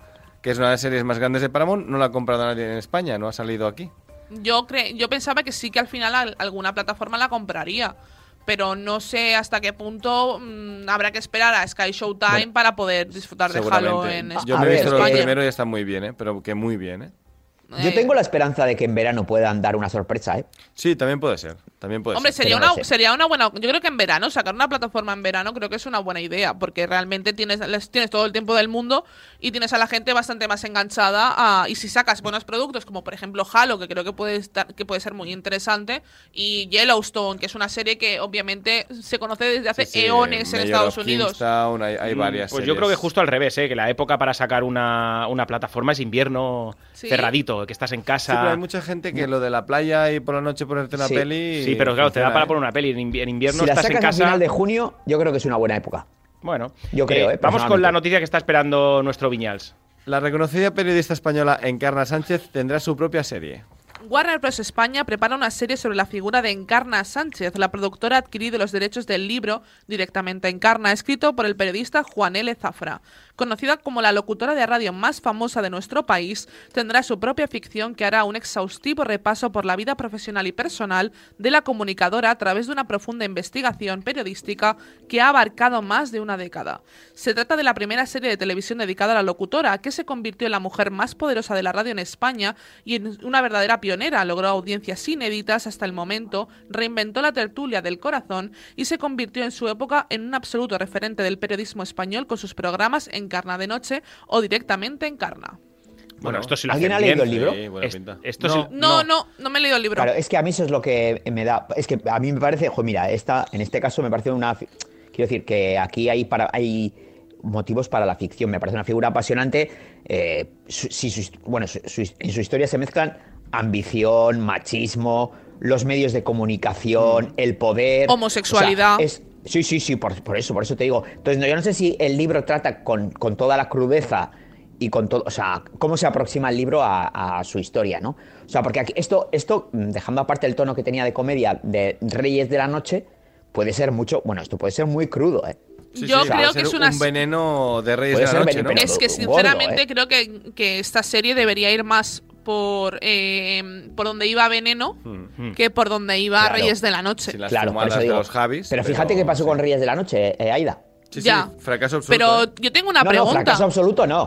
S4: que es una de las series más grandes de Paramount, no la ha comprado nadie en España, no ha salido aquí.
S3: Yo, cre yo pensaba que sí que al final al alguna plataforma la compraría. Pero no sé hasta qué punto mm, habrá que esperar a Sky Showtime
S4: Bueno,
S3: para poder disfrutar de Halo en
S4: Yo
S3: España.
S4: me he visto los
S3: España.
S4: primeros y está muy bien, ¿eh? Pero que muy bien, ¿eh?
S5: Yo tengo la esperanza de que en verano puedan dar una sorpresa, ¿eh?
S4: Sí, también puede ser. También puede
S3: Hombre,
S4: ser.
S3: sería una, sería una buena. Yo creo que en verano, sacar una plataforma en verano, creo que es una buena idea, porque realmente tienes, tienes todo el tiempo del mundo y tienes a la gente bastante más enganchada. a- y si sacas buenos productos, como por ejemplo Halo, que creo que puede, estar, que puede ser muy interesante, y Yellowstone, que es una serie que obviamente se conoce desde hace
S4: Sí, sí,
S3: eones en Estados
S4: of
S3: Unidos.
S4: Kingstown, hay, hay
S2: Mm,
S4: varias
S2: Pues yo creo que justo al revés, ¿eh? que la época para sacar una, una plataforma es invierno
S3: Sí.
S2: cerradito, que estás en
S4: Sí,
S2: casa.
S4: pero hay mucha gente que lo de la playa y por la noche ponerte una
S5: Sí.
S4: peli.
S2: Sí, pero claro, te da para
S4: ¿eh?
S2: poner una peli. En invi- en invierno
S5: Si la
S2: estás en
S5: a
S2: casa.
S5: final de junio, yo creo que es una buena época.
S2: Bueno,
S5: Yo creo, ¿eh?
S2: vamos con la noticia que está esperando nuestro Viñals.
S4: La reconocida periodista española Encarna Sánchez tendrá su propia serie.
S3: Warner Bros. España prepara una serie sobre la figura de Encarna Sánchez. La productora ha adquirido los derechos del libro directamente a Encarna, escrito por el periodista Juan L. Zafra. Conocida como la locutora de radio más famosa de nuestro país, tendrá su propia ficción que hará un exhaustivo repaso por la vida profesional y personal de la comunicadora a través de una profunda investigación periodística que ha abarcado más de una década. Se trata de la primera serie de televisión dedicada a la locutora, que se convirtió en la mujer más poderosa de la radio en España y en una verdadera pionera. Logró audiencias inéditas hasta el momento, reinventó la tertulia del corazón y se convirtió en su época en un absoluto referente del periodismo español con sus programas Encarna de Noche o directamente Encarna.
S2: Bueno, esto sí lo
S5: ¿Alguien ha leído
S2: bien.
S5: el libro?
S4: Sí, buena
S2: Es-
S4: pinta.
S2: esto
S4: No,
S2: sí-
S3: No, no, no, me he leído el libro.
S5: Claro, es que a mí eso es lo que me da. Es que a mí me parece, jo, mira, esta, en este caso me parece una. Quiero decir que aquí hay para hay motivos para la ficción. Me parece una figura apasionante. eh, su- si su- bueno, su- su- en su historia se mezclan ambición, machismo, los medios de comunicación, el poder.
S3: Homosexualidad.
S5: O sea, es- sí, sí, sí, por, por eso, por eso te digo. Entonces, no, yo no sé si el libro trata con, con toda la crudeza y con todo, o sea, cómo se aproxima el libro a, a su historia, ¿no? O sea, porque aquí, esto, esto, mm, dejando aparte el tono que tenía de comedia de Reyes de la Noche, puede ser mucho, bueno, esto puede ser muy crudo, ¿eh?
S4: Sí,
S3: Yo
S4: sí,
S3: creo que es una
S4: un veneno de Reyes de la Noche,
S5: veneno,
S4: ¿no?
S5: pero-
S3: Es que
S5: gordo,
S3: sinceramente
S5: ¿eh?
S3: creo que, que esta serie debería ir más por eh, por donde iba Veneno
S4: Mm.
S3: que por donde iba
S5: Claro.
S3: Reyes de la Noche.
S4: Sin las
S5: Claro, por eso
S4: de
S5: digo.
S4: los Javis.
S5: Pero fíjate qué pasó con Reyes de la Noche, eh, Aida.
S4: Sí,
S3: Ya.
S4: sí, fracaso absoluto.
S3: Pero
S4: ¿eh?
S3: yo tengo una
S5: no, no,
S3: pregunta.
S5: fracaso absoluto no.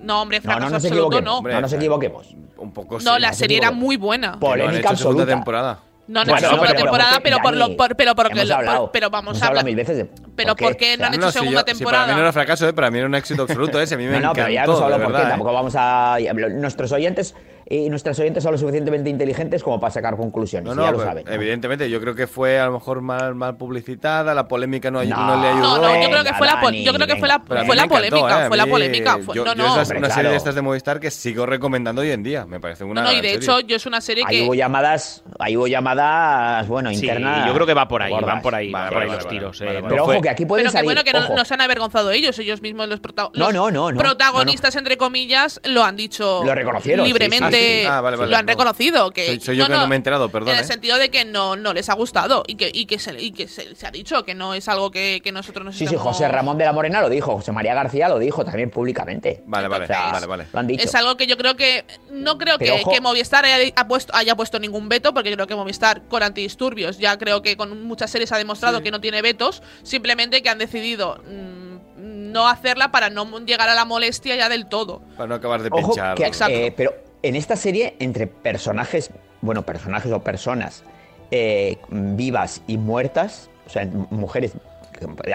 S3: No, hombre,
S5: No,
S3: fracaso
S5: no nos
S3: absoluto
S5: equivoquemos.
S3: no.
S4: Hombre,
S5: no nos
S4: eh,
S5: equivoquemos.
S4: Un poco
S3: No,
S4: sí.
S3: la
S5: no se
S3: serie era muy buena.
S4: No
S5: Polémica absoluta.
S4: temporada.
S3: No, no,
S5: Bueno,
S3: es
S5: no,
S3: segunda
S5: pero-
S3: temporada, pero por lo por- pero porque
S5: hemos hablado,
S3: pero vamos
S5: hemos
S3: a hablar
S5: mil veces de-
S3: pero
S5: ¿por qué?
S3: ¿por no han hecho
S4: No, si
S3: segunda
S4: yo- si
S3: temporada?
S4: para mí no era fracaso, ¿eh? para mí era un éxito absoluto. Ese. A mí me
S5: No, no,
S4: encantó,
S5: pero ya hemos hablado por qué.
S4: ¿eh?
S5: Tampoco vamos a. Nuestros oyentes y nuestras oyentes son lo suficientemente inteligentes como para sacar conclusiones.
S4: No,
S5: ya lo saben. ¿no?
S4: evidentemente, yo creo que fue a lo mejor mal, mal publicitada, la polémica no,
S5: No.
S4: no le ayudó.
S3: No, no, yo creo que fue la, yo creo que fue la, fue la
S4: encantó,
S3: polémica,
S4: ¿eh?
S3: Fue la polémica. fue-
S4: yo,
S3: no, no,
S4: es
S5: Hombre,
S4: una serie
S5: claro.
S4: de estas de Movistar que sigo recomendando hoy en día. Me parece una
S3: no, no, y de
S4: serie.
S3: hecho yo es una serie
S5: Ahí hubo
S3: que
S5: llamadas, ahí hubo llamadas, bueno,
S2: Sí,
S5: internas.
S2: yo creo que va por ahí,
S5: gordas.
S2: van por ahí,
S4: Vale,
S2: van por ahí
S4: vale,
S2: los
S4: vale,
S2: tiros.
S4: vale,
S2: eh,
S5: Pero ojo, que aquí pueden
S3: pero que
S5: salir.
S3: bueno que no,
S5: ojo.
S3: no se han avergonzado ellos, ellos mismos los, protagonistas entre comillas lo han dicho
S5: Lo reconocieron, sí,
S3: libremente,
S4: Ah, sí. Ah, vale, vale,
S3: lo han
S4: no.
S3: reconocido que
S4: Soy- soy yo que no me he enterado, perdón,
S3: En el
S4: eh.
S3: sentido de que no, no les ha gustado y que, y que, se, y que se, se ha dicho que no es algo que, que nosotros nos
S5: Sí, sí, José Ramón de la Morena lo dijo, José María García lo dijo también públicamente.
S4: Vale, vale,
S5: O sea,
S4: vale, vale.
S5: Lo han dicho.
S3: Es algo que yo creo que. No creo
S5: Pero
S3: que,
S5: ojo.
S3: que Movistar haya, ha puesto, haya puesto ningún veto, porque creo que Movistar con antidisturbios ya creo que con muchas series ha demostrado que no tiene vetos. Simplemente que han decidido mm, no hacerla para no llegar a la molestia ya del todo.
S4: Para no acabar de
S5: Ojo,
S4: pinchar.
S5: que,
S3: Exacto.
S5: eh, pero en esta serie, entre personajes, bueno, personajes o personas eh, vivas y muertas, o sea, mujeres,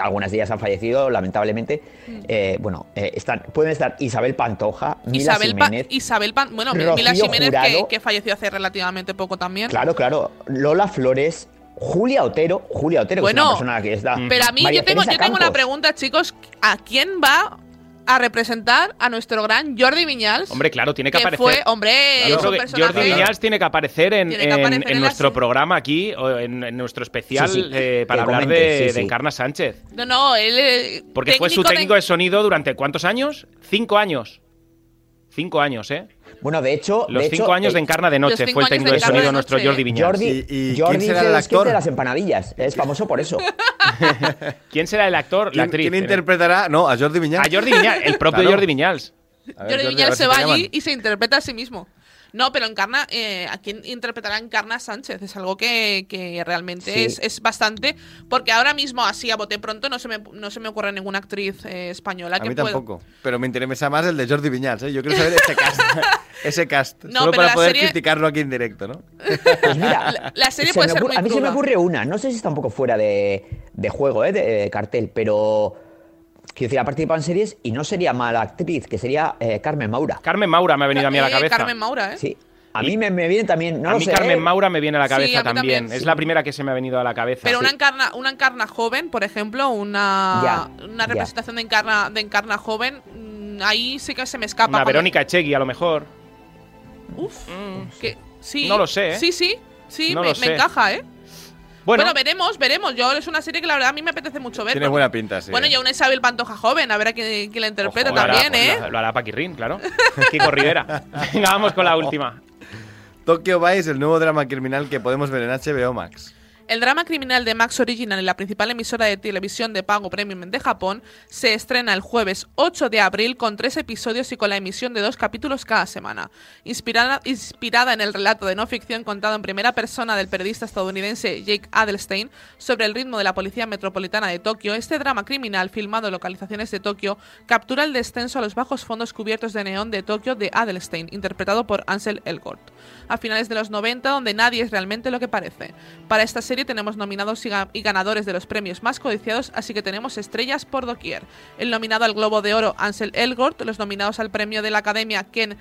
S5: algunas de ellas han fallecido, lamentablemente,
S3: Mm.
S5: eh, bueno, eh, están, pueden estar Isabel Pantoja, Mila
S3: Isabel, Pa-
S5: Jiménez,
S3: Isabel Pan- bueno,
S5: Rocío
S3: Mila Jiménez, que,
S5: Jurado.
S3: que falleció hace relativamente poco también.
S5: claro, claro, Lola Flores, Julia Otero, Julia Otero, que es
S3: Bueno,
S5: una persona que está...
S3: Pero a mí
S5: María
S3: yo tengo, yo tengo una pregunta, chicos. ¿A quién va a representar a nuestro gran Jordi Viñals?
S2: Hombre, claro, tiene que
S3: que
S2: aparecer.
S3: fue, hombre.
S2: Jordi Viñals tiene que aparecer en,
S3: Tiene que
S2: en-
S3: aparecer
S2: en
S3: en la
S2: nuestro programa aquí, o en, en nuestro especial,
S5: Sí, sí,
S2: eh, para
S5: que
S2: hablar
S5: comente,
S2: de,
S5: sí,
S2: de. Encarna Sánchez.
S3: No, no, él. eh,
S2: Porque fue su
S3: de-
S2: técnico de sonido durante ¿cuántos años? Cinco años. Cinco años, ¿eh?
S5: Bueno, de hecho...
S2: Los
S5: de
S2: cinco
S5: hecho,
S2: años de Encarna de Noche fue el
S3: de
S2: técnico de sonido
S3: de
S2: nuestro. Jordi Viñals.
S5: Jordi,
S4: ¿Y- y
S5: Jordi
S4: quién será el actor?
S5: de las empanadillas, es famoso por eso.
S2: ¿Quién será el actor? La
S4: ¿Quién,
S2: actriz.
S4: quién interpretará? No, a Jordi Viñals.
S2: A Jordi Viñals, el propio
S4: Claro.
S2: Jordi Viñals.
S4: Ver,
S3: Jordi
S4: Jordi, a
S3: Viñal
S4: ver
S3: se
S4: si
S3: va allí y se interpreta a sí mismo. No, pero encarna. Eh, ¿A quién interpretará Encarna Sánchez? Es algo que, que realmente
S5: Sí.
S3: es, es bastante. Porque ahora mismo, así a bote pronto, no se me, no se me ocurre ninguna actriz eh, española
S4: A
S3: que
S4: mí
S3: pueda-
S4: tampoco. Pero me interesa más el de Jordi Viñals, ¿eh? Yo quiero saber ese cast. ese cast.
S3: No,
S4: solo para poder
S3: serie-
S4: criticarlo aquí en directo, ¿no?
S5: Pues mira,
S3: La, la serie
S5: se
S3: puede ser
S5: ocurre-
S3: muy
S5: a mí se me ocurre una, no sé si está un poco fuera de, de juego, ¿eh? de, de cartel, pero quiero decir, ha participado en series y no sería mala actriz, que sería eh, Carmen Maura.
S2: Carmen Maura me ha venido a mí a la
S3: Eh,
S2: cabeza.
S3: Carmen Maura, ¿eh?
S5: Sí, a mí me, me viene también, no
S2: a
S5: lo
S2: mí
S5: sé,
S2: Carmen
S5: ¿eh?
S2: Maura me viene a la
S3: Sí,
S2: cabeza
S3: a
S2: también.
S3: también,
S2: Es
S3: sí.
S2: la primera que se me ha venido a la cabeza.
S3: Pero
S2: Sí.
S3: una encarna, una encarna joven, por ejemplo, una,
S5: Ya,
S3: una
S5: ya.
S3: representación de encarna, de encarna joven, mm, ahí sí que se me escapa.
S2: Una
S3: cuando-
S2: Verónica Echegui, a lo mejor.
S3: Uf, que, sí.
S2: No lo sé, ¿eh?
S3: Sí, sí, sí,
S2: No
S3: me, me encaja, ¿eh?
S2: Bueno,
S3: Bueno, veremos, veremos. Yo es una serie que la verdad a mí me apetece mucho ver.
S4: Tiene
S3: porque-
S4: buena pinta, sí.
S3: Bueno,
S4: ¿eh?
S3: ya una Isabel Pantoja joven, a ver a quién, quién la interpreta
S2: ojo, lo hará-
S3: también, ¿eh?
S2: Lo, lo hará Paquirrín, claro. Kiko Rivera. Venga, vamos con la última.
S4: Tokyo Vice, el nuevo drama criminal que podemos ver en HBO Max.
S3: El drama criminal de Max Original en la principal emisora de televisión de pago premium de Japón se estrena el jueves 8 de abril con tres episodios y con la emisión de dos capítulos cada semana. Inspirada, inspirada en el relato de no ficción contado en primera persona del periodista estadounidense Jake Adelstein sobre el ritmo de la Policía Metropolitana de Tokio, este drama criminal filmado en localizaciones de Tokio captura el descenso a los bajos fondos cubiertos de neón de Tokio de Adelstein, interpretado por Ansel Elgort a finales de los 90, donde nadie es realmente lo que parece. Para esta serie tenemos nominados y, ga- y ganadores de los premios más codiciados, así que tenemos estrellas por doquier. El nominado al Globo de Oro, Ansel Elgort, los nominados al premio de la Academia, Ken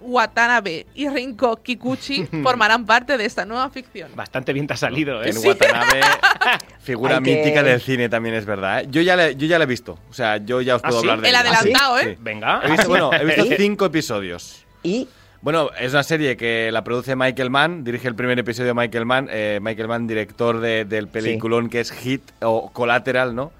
S3: Watanabe y Rinko Kikuchi, formarán parte de esta nueva ficción.
S2: Bastante bien te ha salido, ¿eh?
S4: En Watanabe, figura
S5: que-
S4: mítica del cine también es verdad. ¿eh? Yo ya le, yo ya la he visto. O sea, yo ya os
S2: ¿Ah,
S4: puedo
S2: sí?
S4: hablar de
S3: El adelantado,
S4: Sí,
S3: ¿eh?
S4: sí.
S2: Venga.
S4: He visto, bueno, he visto cinco episodios.
S5: Y
S4: Bueno, es una serie que la produce Michael Mann, dirige el primer episodio Michael Mann, eh, Michael Mann, director de- del peliculón que es Hit o Collateral, ¿no?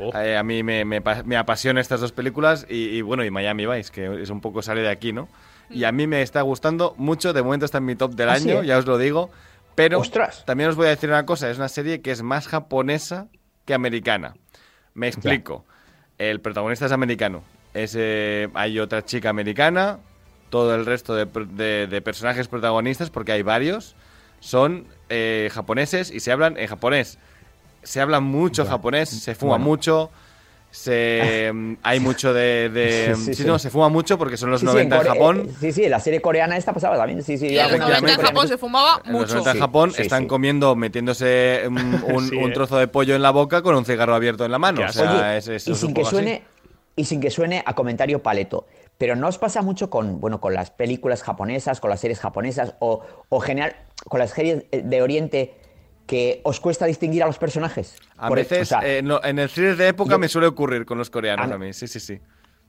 S2: Oh.
S4: Eh, a mí me, me, me apasiona estas dos películas y, y, bueno, y Miami Vice, que es un poco sale de aquí, ¿no? Y a mí me está gustando mucho, de momento está en mi top del
S5: ¿Ah, sí,
S4: año, ya os lo digo, pero
S5: Ostras.
S4: también os voy a decir una cosa, es una serie que es más japonesa que americana. Me explico. El protagonista es americano. Es, eh, hay otra chica americana. Todo el resto de, de- de personajes protagonistas, porque hay varios, son eh, japoneses y se hablan en japonés. Se habla mucho japonés, se fuma
S5: Bueno.
S4: mucho. Se, mm, hay mucho de. de-
S5: Sí, sí,
S4: sí,
S5: sí.
S4: no, se fuma mucho porque son los
S5: sí, sí,
S4: 90 en, Japón.
S5: eh, sí, sí, la serie coreana esta pasaba también. Sí, sí,
S3: en los 90 en. Japón se fumaba
S4: En los
S3: mucho.
S4: 90 en
S5: Sí,
S4: Japón
S5: sí,
S4: están
S5: sí.
S4: comiendo, metiéndose un, un-
S2: Sí,
S4: un
S2: eh.
S4: trozo de pollo en la boca con un cigarro abierto en la mano. O sea,
S5: Oye,
S4: es- es-
S5: y sin que
S4: así.
S5: suene y sin que suene a comentario paleto. Pero no os pasa mucho con, bueno, con las películas japonesas, con las series japonesas o, o general con las series de Oriente que os cuesta distinguir a los personajes.
S4: A
S5: Por-
S4: veces,
S5: o sea,
S4: eh, no, en el thriller de época
S5: yo-
S4: me suele ocurrir con los coreanos
S5: A-
S4: a mí, sí, sí, sí.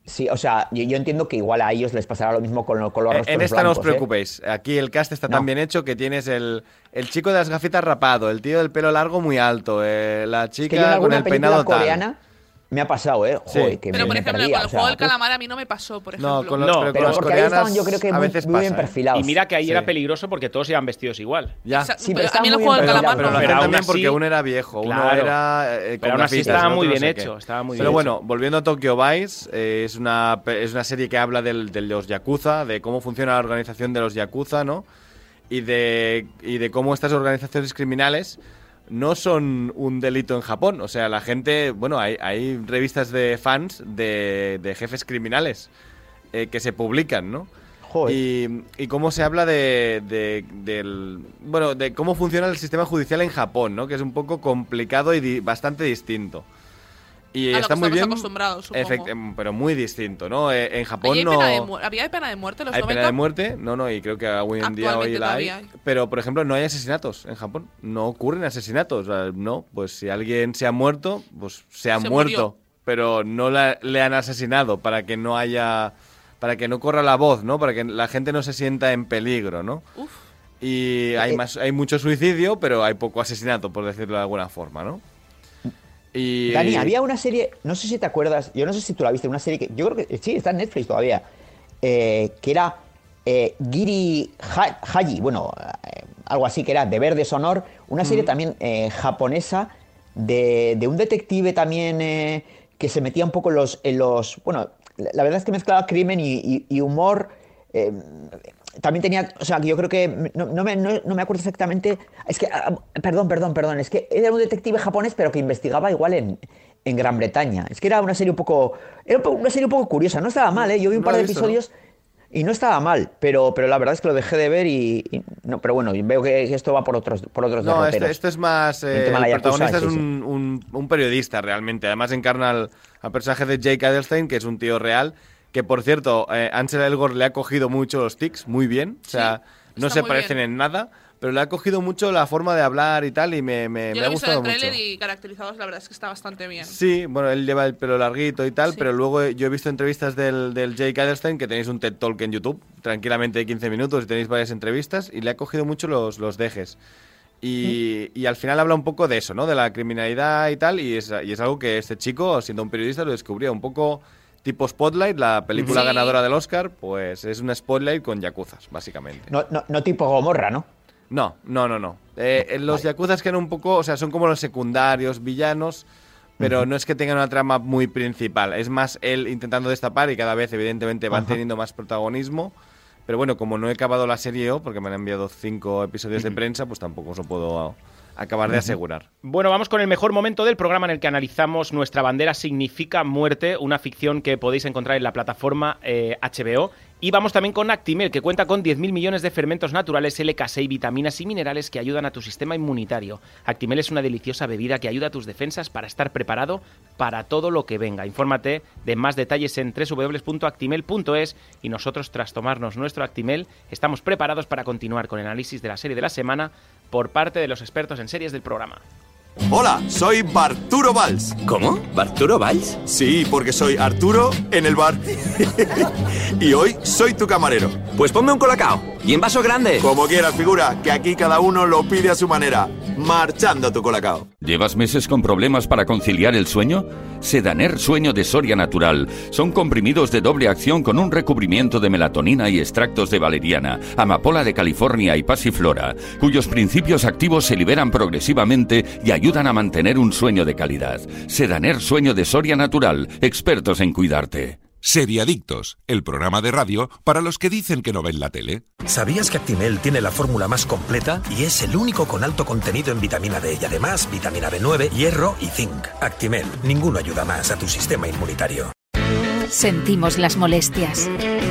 S5: sí, o sea, yo, yo entiendo que igual a ellos les pasará lo mismo con, lo- con los
S4: Eh,
S5: rostros
S4: en esta no os
S5: blancos, ¿eh?
S4: preocupéis, aquí el cast está
S5: No.
S4: tan bien hecho que tienes el, el chico de las gafitas rapado, el tío del pelo largo muy alto, eh, la
S5: Que yo en
S4: chica con el peinado tal.
S5: Me ha pasado, ¿eh?
S4: Sí.
S5: Joder, que
S3: Pero
S5: me,
S3: por
S5: me
S3: ejemplo,
S5: perdía,
S3: con el
S5: o sea,
S3: juego del calamar a mí no me pasó, por ejemplo.
S4: No, con, los,
S2: No,
S4: pero
S5: Pero
S4: con los
S5: porque ahí estaban yo creo que
S4: a
S5: muy,
S4: veces
S5: muy
S4: pasa,
S5: bien
S4: ¿eh?
S5: perfilados.
S2: Y mira que ahí
S4: Sí.
S2: era peligroso porque todos iban vestidos igual.
S4: Ya.
S5: Sí, pero
S3: pero
S5: está
S3: a mí en el
S5: muy
S3: juego del calamar
S4: Pero
S3: no
S4: también porque
S2: así-
S4: uno era viejo, uno
S2: Claro.
S4: era eh,
S2: Pero aún así estaba muy bien hecho, estaba muy
S4: Pero bueno, volviendo a Tokyo Vice, eh, es, una, pe- es una serie que habla del- de los Yakuza, de cómo funciona la organización de los Yakuza, ¿no? Y de, y de cómo estas organizaciones criminales no son un delito en Japón. O sea, la gente, bueno, hay, hay revistas de fans de, de jefes criminales eh, que se publican, ¿no? Y, y cómo se habla de, de- del, bueno, de cómo funciona el sistema judicial en Japón, ¿no? Que es un poco complicado y di- bastante distinto. Y
S3: A lo
S4: está
S3: que
S4: muy bien.
S3: acostumbrados, supongo.
S4: efect- em, pero muy distinto, ¿no? Eh, en Japón no.
S3: pena ¿Había pena de muerte los
S4: ¿Hay
S3: 90?
S4: pena de muerte? No, no, y creo que hoy en día hoy la hay. Pero, por ejemplo, no hay asesinatos en Japón. No ocurren asesinatos. No, pues si alguien se ha muerto, pues se ha
S3: Se
S4: muerto.
S3: murió.
S4: Pero no la- le han asesinado para que no haya. Para que no corra la voz, ¿no? Para que la gente no se sienta en peligro, ¿no?
S3: Uf.
S4: Y hay,
S5: Eh,
S4: más, hay mucho suicidio, pero hay poco asesinato, por decirlo de alguna forma, ¿no? Y,
S5: Dani, había una serie, no sé si te acuerdas, yo no sé si tú la viste, una serie que yo creo que sí, está en Netflix todavía, eh, que era eh, Giri Ha- Haji, bueno, eh, algo así, que era De Verde Sonor, una serie también eh, japonesa de, de un detective también eh, que se metía un poco en los, en los, bueno, la verdad es que mezclaba crimen y, y- y humor. También tenía, o sea, que yo creo que, no, no me, no- no me acuerdo exactamente, es que, ah, perdón, perdón, perdón, es que era un detective japonés, pero que investigaba igual en, en Gran Bretaña. Es que era una serie un poco, era una serie un poco curiosa, no estaba mal, ¿eh? Yo vi un par de
S4: visto,
S5: episodios y no estaba mal, pero, pero la verdad es que lo dejé de ver y, y- no, pero bueno, veo que esto va por otros, por otros
S4: No, este, este es más.
S5: El
S4: eh, el
S5: Yakuza,
S4: protagonista es
S5: sí, sí.
S4: un, un- un periodista realmente. Además, encarna al, al personaje de Jake Adelstein, que es un tío real. Que por cierto, eh, Ansel Elgort le ha cogido mucho los tics, muy bien. O sea, no
S3: está
S4: se parecen
S3: bien.
S4: en nada, pero le ha cogido mucho la forma de hablar y tal, y me, me-
S3: Yo
S4: me ha
S3: he visto en
S4: gustado
S3: el
S4: mucho.
S3: tráiler y caracterizados, la verdad es que está bastante bien.
S4: Sí, bueno, él lleva el pelo larguito y tal,
S3: Sí.
S4: pero luego yo he visto entrevistas del, del Jake Adelstein, que tenéis un TED Talk en YouTube, tranquilamente de 15 minutos, y tenéis varias entrevistas, y le ha cogido mucho los, los dejes. Y, y al final habla un poco de eso, ¿no? De la criminalidad y tal, y es, y es algo que este chico, siendo un periodista, lo descubría un poco tipo Spotlight, la película
S3: Sí.
S4: ganadora del Oscar, pues es una Spotlight con yakuzas, básicamente.
S5: No, no, no tipo Gomorra, ¿no?
S4: No, no, no, no. Eh, eh, los yakuzas que eran un poco, o sea, son como los secundarios, villanos, pero no es que tengan una trama muy principal. Es más él intentando destapar y cada vez, evidentemente, van teniendo más protagonismo. Pero bueno, como no he acabado la serie yo, porque me han enviado cinco episodios de prensa, pues tampoco os lo puedo acabar de asegurar.
S2: Bueno, vamos con el mejor momento del programa en el que analizamos Nuestra bandera significa muerte, una ficción que podéis encontrar en la plataforma eh, HBO. Y vamos también con Actimel, que cuenta con 10.000 millones de fermentos naturales, LK6, vitaminas y minerales que ayudan a tu sistema inmunitario. Actimel es una deliciosa bebida que ayuda a tus defensas para estar preparado para todo lo que venga. Infórmate de más detalles en www.actimel.es y nosotros, tras tomarnos nuestro Actimel, estamos preparados para continuar con el análisis de la serie de la semana por parte de los expertos en series del programa.
S6: Hola, soy Barturo Valls.
S7: ¿Cómo? ¿Barturo Valls?
S6: Sí, porque soy Arturo en el bar. y hoy soy tu camarero.
S7: Pues ponme un colacao. Y en vaso grande.
S6: Como quieras, figura, que aquí cada uno lo pide a su manera. Marchando tu colacao.
S8: ¿Llevas meses con problemas para conciliar el sueño? Sedaner Sueño de Soria Natural. Son comprimidos de doble acción con un recubrimiento de melatonina y extractos de valeriana, amapola de California y pasiflora, cuyos principios activos se liberan progresivamente y ayudan a mantener un sueño de calidad. Sedaner Sueño de Soria Natural. Expertos en cuidarte.
S1: Seriadictos, el programa de radio para los que dicen que no ven la tele.
S9: ¿Sabías que Actimel tiene la fórmula más completa y es el único con alto contenido en vitamina D y además vitamina B9, hierro y zinc? Actimel, ninguno ayuda más a tu sistema inmunitario.
S10: Sentimos las molestias.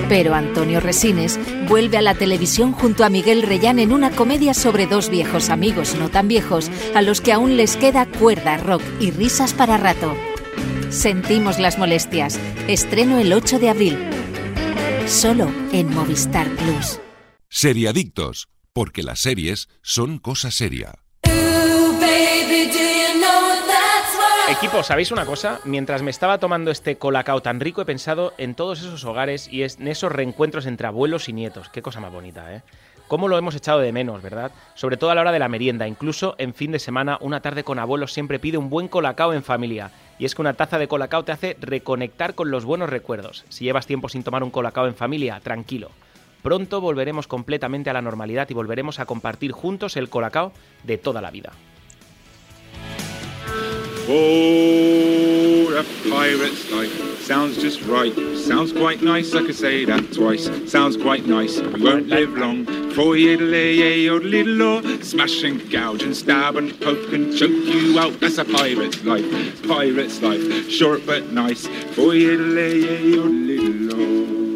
S10: Pero Antonio Resines vuelve a la televisión junto a Miguel Reyán en una comedia sobre dos viejos amigos no tan viejos a los que aún les queda cuerda, rock y risas para rato. Sentimos las molestias. Estreno el 8 de abril. Solo en Movistar Plus.
S1: Seriadictos, porque las series son cosa seria.
S2: Equipo, ¿sabéis una cosa? Mientras me estaba tomando este colacao tan rico, he pensado en todos esos hogares y en esos reencuentros entre abuelos y nietos. Qué cosa más bonita, ¿eh? Cómo lo hemos echado de menos, ¿verdad? Sobre todo a la hora de la merienda. Incluso en fin de semana, una tarde con abuelos siempre pide un buen colacao en familia. Y es que una taza de colacao te hace reconectar con los buenos recuerdos. Si llevas tiempo sin tomar un colacao en familia, tranquilo. Pronto volveremos completamente a la normalidad y volveremos a compartir juntos el colacao de toda la vida.
S11: Oh, a pirate's life sounds just right. Sounds quite nice, I could say that twice. Sounds quite nice, we won't live long. For you to lay a little law, smash and gouge and stab and poke and choke you out. That's a pirate's life, pirate's life. Short but nice. For you to lay a little law.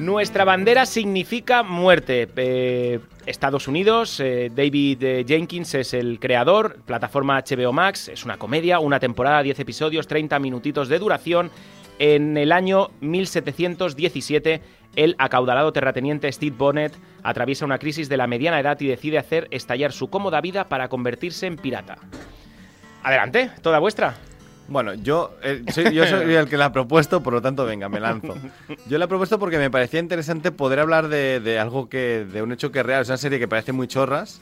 S2: Nuestra bandera significa muerte. Eh, Estados Unidos, eh, David eh, Jenkins es el creador, plataforma HBO Max, es una comedia, una temporada, 10 episodios, 30 minutitos de duración. En el año 1717, el acaudalado terrateniente Steve Bonnet atraviesa una crisis de la mediana edad y decide hacer estallar su cómoda vida para convertirse en pirata. Adelante, toda vuestra.
S4: Bueno, yo, eh, soy, yo soy el que la ha propuesto, por lo tanto, venga, me lanzo. Yo la he propuesto porque me parecía interesante poder hablar de, de algo que, de un hecho que es real. Es una serie que parece muy chorras,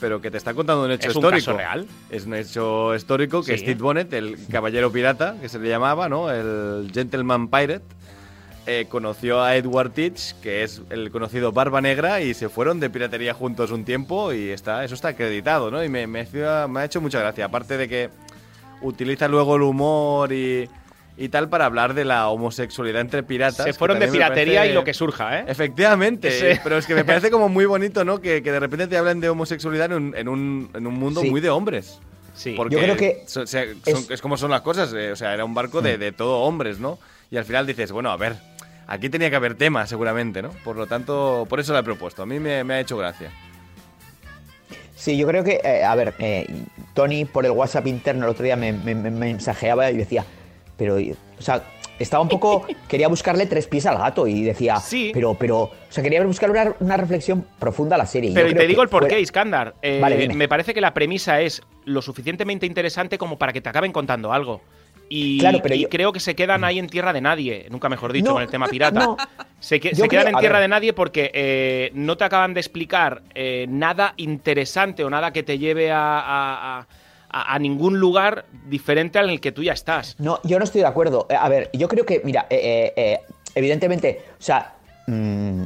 S4: pero que te está contando un hecho
S2: ¿Es un
S4: histórico.
S2: caso real?
S4: Es un hecho histórico que
S2: Sí.
S4: Steve Bonnet, el caballero pirata, que se le llamaba, ¿no? El Gentleman Pirate, eh, conoció a Edward Teach, que es el conocido Barba Negra, y se fueron de piratería juntos un tiempo y está, eso está acreditado, ¿no? Y me, me ha hecho mucha gracia. Aparte de que utiliza luego el humor y, y tal para hablar de la homosexualidad entre piratas.
S2: Se fueron de piratería
S4: parece-
S2: y lo que surja, ¿eh?
S4: Efectivamente, pero es que me parece como muy bonito, ¿no? Que, que de repente te hablen de homosexualidad en un, en un, en un mundo
S5: Sí.
S4: muy de hombres.
S2: Sí.
S4: Porque
S5: Yo creo que
S4: son-
S5: es-
S4: es, como son las cosas, eh, o sea, era un barco de, de todo hombres, ¿no? Y al final dices, bueno, a ver, aquí tenía que haber tema seguramente, ¿no? Por lo tanto, por eso la he propuesto, a mí me, me ha hecho gracia.
S5: Sí, yo creo que, eh, a ver, eh, Tony por el WhatsApp interno el otro día me, me- me mensajeaba y decía, pero, o sea, estaba un poco, quería buscarle tres pies al gato y decía,
S2: Sí.
S5: pero, pero, o sea, quería buscar una, una reflexión profunda a la serie.
S2: Pero
S5: yo
S2: y te digo el porqué,
S5: fuera-
S2: Iskandar. Eh,
S5: Vale,
S2: me parece que la premisa es lo suficientemente interesante como para que te acaben contando algo. Y,
S5: Claro, pero
S2: y
S5: yo-
S2: creo que se quedan ahí en tierra de nadie, nunca mejor dicho,
S5: No,
S2: con el tema pirata.
S5: no.
S2: Se, que-
S5: Yo
S2: se quedan
S5: creo-
S2: en tierra
S5: ver.
S2: de nadie porque eh, no te acaban de explicar eh, nada interesante o nada que te lleve a, a- a- a- a ningún lugar diferente al en el que tú ya estás.
S5: No, yo no estoy de acuerdo. Eh, A ver, yo creo que, mira, eh, evidentemente, o sea, mm,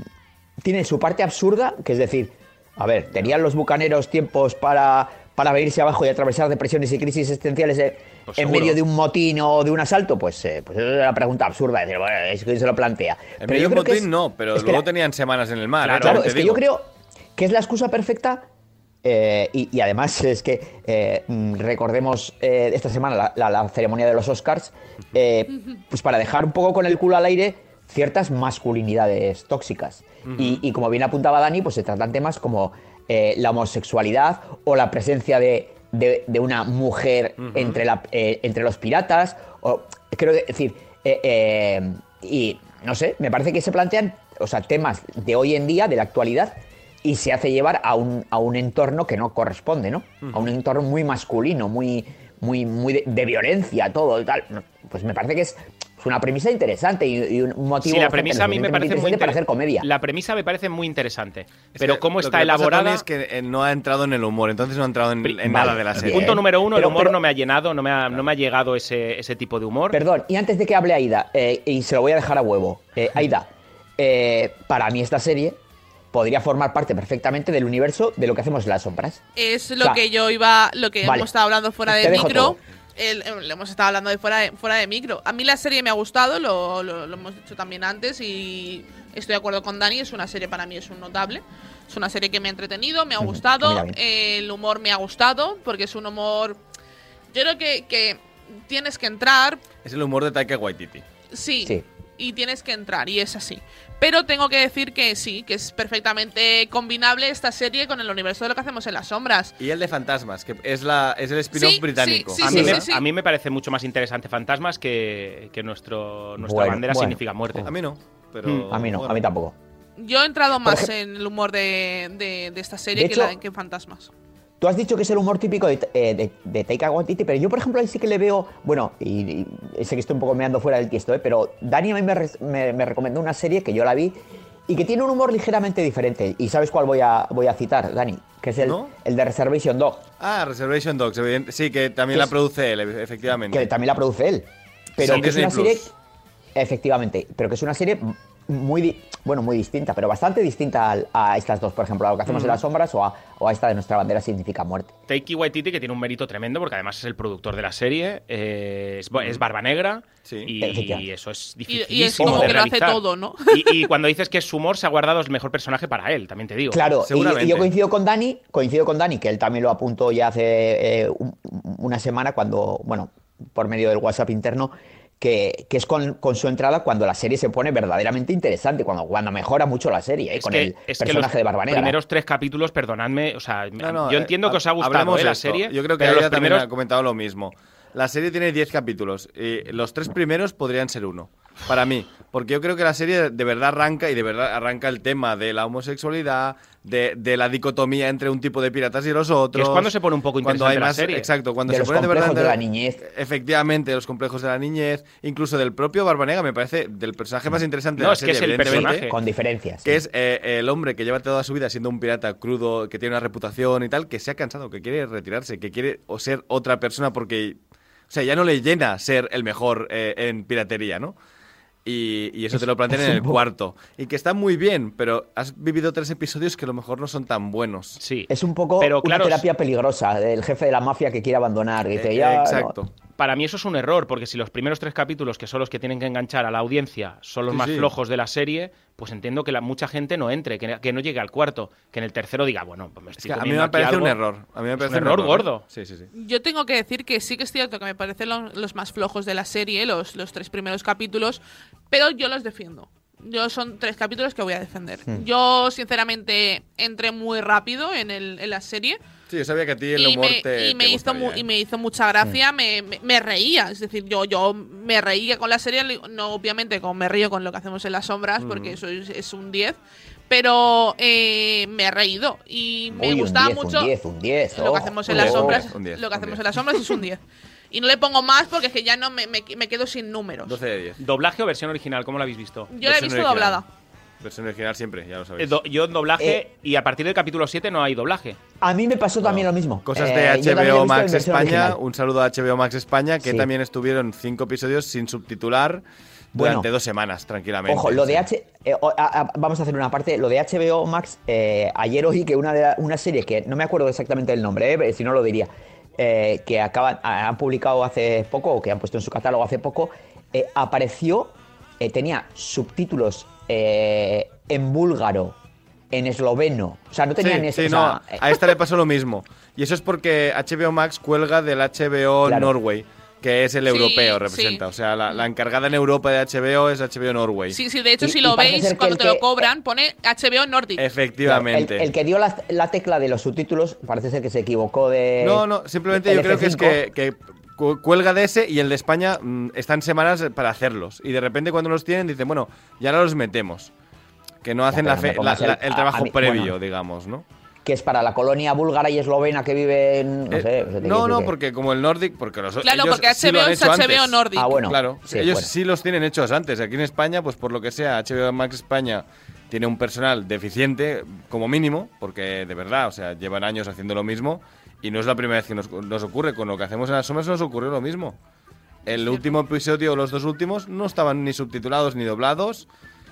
S5: tiene su parte absurda, que es decir, a ver, tenían los bucaneros tiempos para, para venirse abajo y atravesar depresiones y crisis existenciales eh,
S2: Pues
S5: en medio de un motín o de un asalto, pues, eh, pues es una pregunta absurda. Es decir, bueno, es que se lo plantea.
S4: En medio de un
S5: es-
S4: no, pero luego tenían semanas en el mar.
S2: Claro,
S4: ¿eh?
S5: Claro, es que yo creo que es la excusa perfecta. eh, y, y además es que eh, mm, recordemos eh, esta semana la, la- la ceremonia de los Oscars, pues para dejar un poco con el culo al aire ciertas masculinidades tóxicas. y, y como bien apuntaba Dani, pues se tratan temas como la homosexualidad o la presencia de, de- de una mujer entre, la- eh, entre los piratas. O, quiero decir, eh, eh, y no sé, me parece que se plantean o sea, temas de hoy en día, de la actualidad, y se hace llevar a un, a un entorno que no corresponde, ¿no? A un entorno muy masculino, muy, muy, muy de, de violencia, todo y tal. Pues me parece que es es una premisa interesante y, y un motivo
S2: Sí, la premisa a mí me parece muy
S5: interesante para
S2: inter-
S5: hacer comedia.
S2: La premisa me parece muy interesante.
S4: Es
S2: Pero
S4: que
S2: cómo
S4: lo
S2: está elaborada.
S4: es que eh, no ha entrado en el humor, entonces no ha entrado en, en
S5: vale,
S4: nada de la serie.
S5: bien.
S2: Punto número uno,
S5: Pero-
S2: el humor
S5: pero-
S2: no me ha llenado, no me ha, no me ha llegado ese, ese tipo de humor.
S5: Perdón, y antes de que hable Aida, eh, y se lo voy a dejar a huevo, eh, Aida, eh, para mí esta serie podría formar parte perfectamente del universo de lo que hacemos en las sombras.
S3: Es lo
S5: O sea,
S3: que yo iba, lo que
S5: vale.
S3: hemos estado hablando fuera de micro.
S5: todo.
S3: El- eh, lo hemos estado hablando de fuera, de fuera de micro. A mí la serie me ha gustado, lo, lo- lo hemos dicho también antes y estoy de acuerdo con Dani, es una serie para mí, es un notable. Es una serie que me ha entretenido, me ha gustado,
S5: también.
S3: el humor me ha gustado, porque es un humor... Yo creo que, que tienes que entrar,
S4: Es el humor de Taika Waititi.
S3: sí,
S5: Sí.
S3: y tienes que entrar, y es así. Pero tengo que decir que sí, que es perfectamente combinable esta serie con el universo de lo que hacemos en las sombras.
S4: Y el de Fantasmas, que es, la, es el spin-off
S3: Sí,
S4: británico.
S3: sí,
S2: a, mí
S3: sí,
S2: me,
S3: sí.
S2: a mí me parece mucho más interesante Fantasmas que, que nuestro, nuestra
S5: Bueno,
S2: bandera
S5: bueno.
S2: significa muerte.
S4: A mí no, pero...
S2: Mm,
S5: A mí no,
S4: bueno.
S5: a mí tampoco.
S3: Yo he entrado más en el humor de, de- de esta serie
S5: De
S3: que,
S5: hecho-
S3: la, que en Fantasmas.
S5: Tú has dicho que es el humor típico de, eh, de, de Taika Waititi, pero yo, por ejemplo, ahí sí que le veo. Bueno, y, y sé que estoy un poco meando fuera del tiesto, ¿eh? pero Dani a mí me, res- me- me recomendó una serie que yo la vi y que tiene un humor ligeramente diferente. ¿Y sabes cuál voy a, voy a citar, Dani? Que es el,
S4: ¿No?
S5: el de Reservation Dog,
S4: Ah, Reservation Dogs, sí, que también
S5: Que
S4: la produce él, efectivamente.
S5: que también la produce él. Pero
S4: Sí,
S5: que es una serie. Efectivamente, pero que es una serie muy, di- bueno, muy distinta, pero bastante distinta al- a, estas dos, por ejemplo, a lo que hacemos en las sombras o a, o a esta de nuestra bandera significa muerte.
S2: Taiki Waititi, que tiene un mérito tremendo, porque además es el productor de la serie, eh, es, es Barba Negra,
S4: Sí.
S2: y, eso es
S3: Y,
S2: difícil.
S3: y es como que lo hace todo, ¿no?
S2: Y, y cuando dices que es su humor, se ha guardado el mejor personaje para él, también te digo.
S5: Claro, y- y, yo coincido con Dani, coincido con Dani, que él también lo apuntó ya hace eh, un- una semana cuando, bueno, por medio del WhatsApp interno, que, que es con, con su entrada cuando la serie se pone verdaderamente interesante, cuando, cuando mejora mucho la serie, eh,
S2: Es
S5: con
S2: que,
S5: el
S2: es que
S5: personaje
S2: los
S5: de Barba Negra.
S2: primeros tres capítulos, perdonadme, o sea,
S4: No, no,
S2: yo
S4: eh,
S2: entiendo que os ha gustado eh, la serie,
S4: Yo creo que ella
S2: los
S4: también
S2: primeros
S4: ha comentado lo mismo. La serie tiene 10 capítulos y los tres primeros podrían ser uno. Para mí. Porque yo creo que la serie de verdad arranca y de verdad arranca el tema de la homosexualidad, de, de la dicotomía entre un tipo de piratas y los otros.
S2: es cuando se pone un poco
S4: cuando
S2: interesante
S4: hay
S2: la
S4: más,
S2: serie.
S4: Exacto, cuando
S5: De
S4: se
S5: los
S4: pone de verdad.
S5: complejos de la niñez.
S4: Efectivamente, los complejos de la niñez, incluso del propio Barbanega, me parece del personaje más interesante
S2: No,
S4: de la
S2: es que
S4: serie,
S2: es el personaje.
S5: Con diferencias.
S4: que
S5: sí.
S4: es eh, el hombre que lleva toda su vida siendo un pirata crudo, que tiene una reputación y tal, que se ha cansado, que quiere retirarse, que quiere o ser otra persona porque, o sea, ya no le llena ser el mejor eh, en piratería, ¿no? Y, y eso te lo plantean en el cuarto. Y que está muy bien, pero has vivido tres episodios que a lo mejor no son tan buenos.
S2: Sí.
S5: Es un poco
S2: Pero,
S5: una
S2: claro,
S5: terapia peligrosa del jefe de la mafia que quiere abandonar.
S4: Eh,
S5: ya, no".
S2: Para mí eso es un error, porque si los primeros tres capítulos, que son los que tienen que enganchar a la audiencia, son los
S4: Sí,
S2: más
S4: sí.
S2: flojos de la serie, pues entiendo que la, mucha gente no entre, que, que no llegue al cuarto, que en el tercero diga, bueno, pues me
S4: Es
S2: estoy
S4: que a mí me parece un error. A mí me
S2: Es
S4: parece
S2: un error
S4: ¿eh?
S2: gordo.
S4: Sí, sí, sí.
S3: Yo tengo que decir que sí que es cierto que me parecen lo- los más flojos de la serie, los, los tres primeros capítulos, pero yo los defiendo. Yo son tres capítulos que voy a defender.
S4: Hmm.
S3: Yo, sinceramente, entré muy rápido en, el, en la serie.
S4: Sí, yo sabía que a ti el
S3: y
S4: humor
S3: me,
S4: te,
S3: y me
S4: te
S3: hizo mu-
S4: gustaría, ¿eh?
S3: y me hizo mucha gracia, me, me- me reía, es decir, yo yo me reía con la serie, no obviamente como me río con lo que hacemos en las sombras, porque
S5: Mm.
S3: eso es, es un 10, pero eh, me he reído y me
S5: Uy, un
S3: gustaba
S5: 10,
S3: mucho
S5: un 10, un 10.
S3: lo que
S5: oh.
S3: hacemos en
S5: Un
S3: las
S5: 10,
S3: sombras,
S4: un 10,
S3: lo que
S4: un
S3: hacemos
S4: 10.
S3: en las sombras es un 10. Y no le pongo más porque es que ya no me, me- me quedo sin números.
S4: 12 de 10.
S2: ¿Doblaje o versión original? ¿Cómo la habéis visto?
S3: Yo la he visto
S4: original.
S3: doblada.
S4: Versión original siempre, ya lo
S2: Eh,
S4: sabéis.
S2: do- yo en doblaje
S5: Eh.
S2: y a partir del capítulo 7 no hay doblaje.
S5: A mí me pasó también lo mismo.
S4: Cosas
S5: Eh,
S4: de HBO Max España.
S5: original.
S4: Un saludo a HBO Max España, que
S5: Sí.
S4: también estuvieron cinco episodios sin subtitular
S5: Bueno.
S4: durante dos semanas, tranquilamente.
S5: Ojo, lo de. H. eh, o- a- a- vamos a hacer una parte. Lo de HBO Max. eh, ayer oí que una, de la- una serie que no me acuerdo exactamente el nombre, eh, si no lo diría. eh, que acaban, han publicado hace poco, o que han puesto en su catálogo hace poco. eh, apareció. eh, tenía subtítulos eh, en búlgaro, en esloveno. O sea, no tenía
S4: Sí, sí,
S5: o
S4: no,
S5: sea, eh,
S4: a esta le pasó lo mismo. Y eso es porque HBO Max cuelga del HBO
S5: Claro.
S4: Norway, que es el
S3: Sí,
S4: europeo,
S3: sí.
S4: representa. O sea, la, la encargada en Europa de HBO es HBO Norway.
S3: Sí, sí, de hecho,
S5: Y-
S3: si lo veis, cuando te lo cobran, pone HBO Nordic.
S5: el,
S4: Efectivamente.
S5: el que dio la, la tecla de los subtítulos parece ser que se equivocó de.
S4: No, no, simplemente yo creo que es
S5: F5.
S4: que, cuelga de ese y el de España mm, están semanas para hacerlos. Y de repente cuando los tienen dicen, bueno, ya no los metemos. Que no hacen la
S5: no
S4: fe- la-
S5: el- a-
S4: trabajo
S5: a mí-
S4: previo,
S5: bueno.
S4: digamos, ¿no?
S5: que es para la colonia búlgara y eslovena que vive en. No
S4: Eh,
S5: sé. te
S4: no, no,
S5: que-
S4: porque como el Nordic, porque los
S3: Claro,
S4: ellos
S3: porque
S4: sí
S3: HBO es
S4: hecho
S3: HBO
S4: antes.
S3: Nordic.
S5: Ah, bueno.
S4: Claro,
S5: sí,
S4: ellos
S5: bueno.
S4: sí los tienen hechos antes. Aquí en España, pues por lo que sea, HBO Max España tiene un personal deficiente, como mínimo, porque de verdad, o sea, llevan años haciendo lo mismo y no es la primera vez que nos, nos ocurre. Con lo que hacemos en las sombras nos ocurrió lo mismo. El último episodio, los dos últimos, no estaban ni subtitulados ni doblados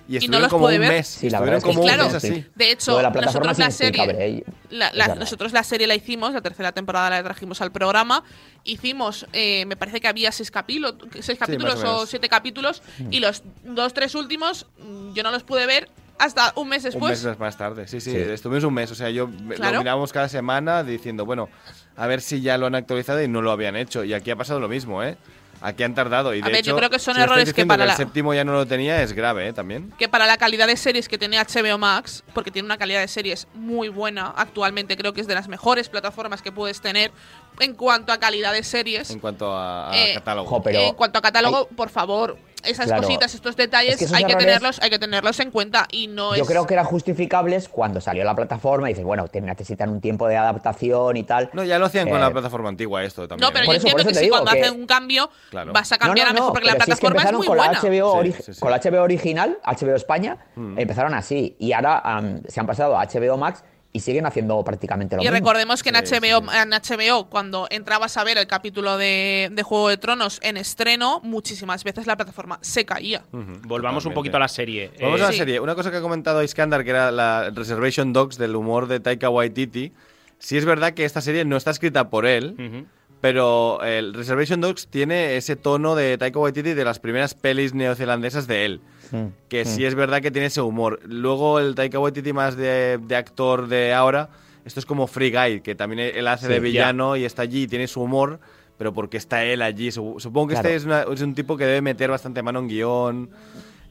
S4: y estuvieron
S3: los
S4: como
S3: pude
S4: un
S3: ver.
S4: mes.
S5: Sí, la
S4: estuvieron
S5: verdad es que
S4: como un
S3: claro.
S4: mes así.
S3: De hecho,
S5: la
S3: nosotros la serie,
S5: eh.
S3: la- nosotros la serie la hicimos, la tercera temporada la trajimos al programa. Hicimos, eh, me parece que había seis, capítulos seis capítulos
S4: o
S3: siete capítulos, y los dos, tres últimos mm, yo no los pude ver hasta un mes
S4: Un
S3: después.
S4: mes más tarde, sí, sí,
S5: Sí.
S4: estuvimos un mes. O sea, yo
S3: Claro.
S4: lo mirábamos cada semana diciendo, bueno, a ver si ya lo han actualizado y no lo habían hecho. Y aquí ha pasado lo mismo, ¿eh? Aquí han tardado. Y
S3: A
S4: de
S3: ver,
S4: hecho,
S3: yo creo que son
S4: si
S3: errores que
S4: diciendo
S3: para
S4: el
S3: la-
S4: séptimo ya no lo tenía, es grave, ¿eh? También.
S3: que para la calidad de series que tiene HBO Max, porque tiene una calidad de series muy buena, actualmente creo que es de las mejores plataformas que puedes tener en cuanto a calidad de series.
S4: En cuanto a, a
S3: Eh,
S4: catálogo.
S5: jo, pero
S3: en cuanto a catálogo, por favor, esas
S5: Claro.
S3: cositas, estos detalles,
S5: Es que esos
S3: hay que tenerlos, hay que tenerlos en cuenta y no
S5: Yo
S3: es
S5: creo que eran justificables cuando salió la plataforma y dices, bueno, te necesitan un tiempo de adaptación y tal.
S4: No, ya lo hacían con
S5: Eh,
S4: la plataforma antigua esto también.
S3: No, pero
S4: ¿eh?
S5: Por
S3: yo
S5: eso-
S3: entiendo que si
S5: digo
S3: cuando
S5: que-
S3: hacen un cambio
S4: Claro.
S3: vas a cambiar a mejor porque la
S5: pero si es que
S3: plataforma es, muy
S5: con
S3: buena.
S5: la HBO, ori-
S4: Sí, sí, sí.
S5: con la HBO original, HBO España,
S4: Mm.
S5: empezaron así. Y ahora am, se han pasado a HBO Max y siguen haciendo prácticamente lo
S3: Y
S5: mismo.
S3: recordemos que en,
S4: Sí,
S3: HBO,
S4: sí, sí.
S3: en HBO, cuando entrabas a ver el capítulo de, de Juego de Tronos en estreno, muchísimas veces la plataforma se caía.
S2: Volvamos un poquito a la serie.
S4: Vamos
S2: Eh,
S4: a la
S3: Sí.
S4: serie. Una cosa que ha comentado Iskandar, que era la Reservation Dogs del humor de Taika Waititi. Sí es verdad que esta serie no está escrita por él. Pero el Reservation Dogs tiene ese tono de Taika Waititi de las primeras pelis neozelandesas de él.
S5: Mm.
S4: Que sí es verdad que tiene ese humor. Luego el Taika Waititi más de, de actor de ahora, esto es como Free Guy, que también él hace
S5: Sí,
S4: de
S5: ya.
S4: villano y está allí y tiene su humor, pero porque está él allí. Su- Supongo que
S5: Claro.
S4: este es, una- es un tipo que debe meter bastante mano en guion.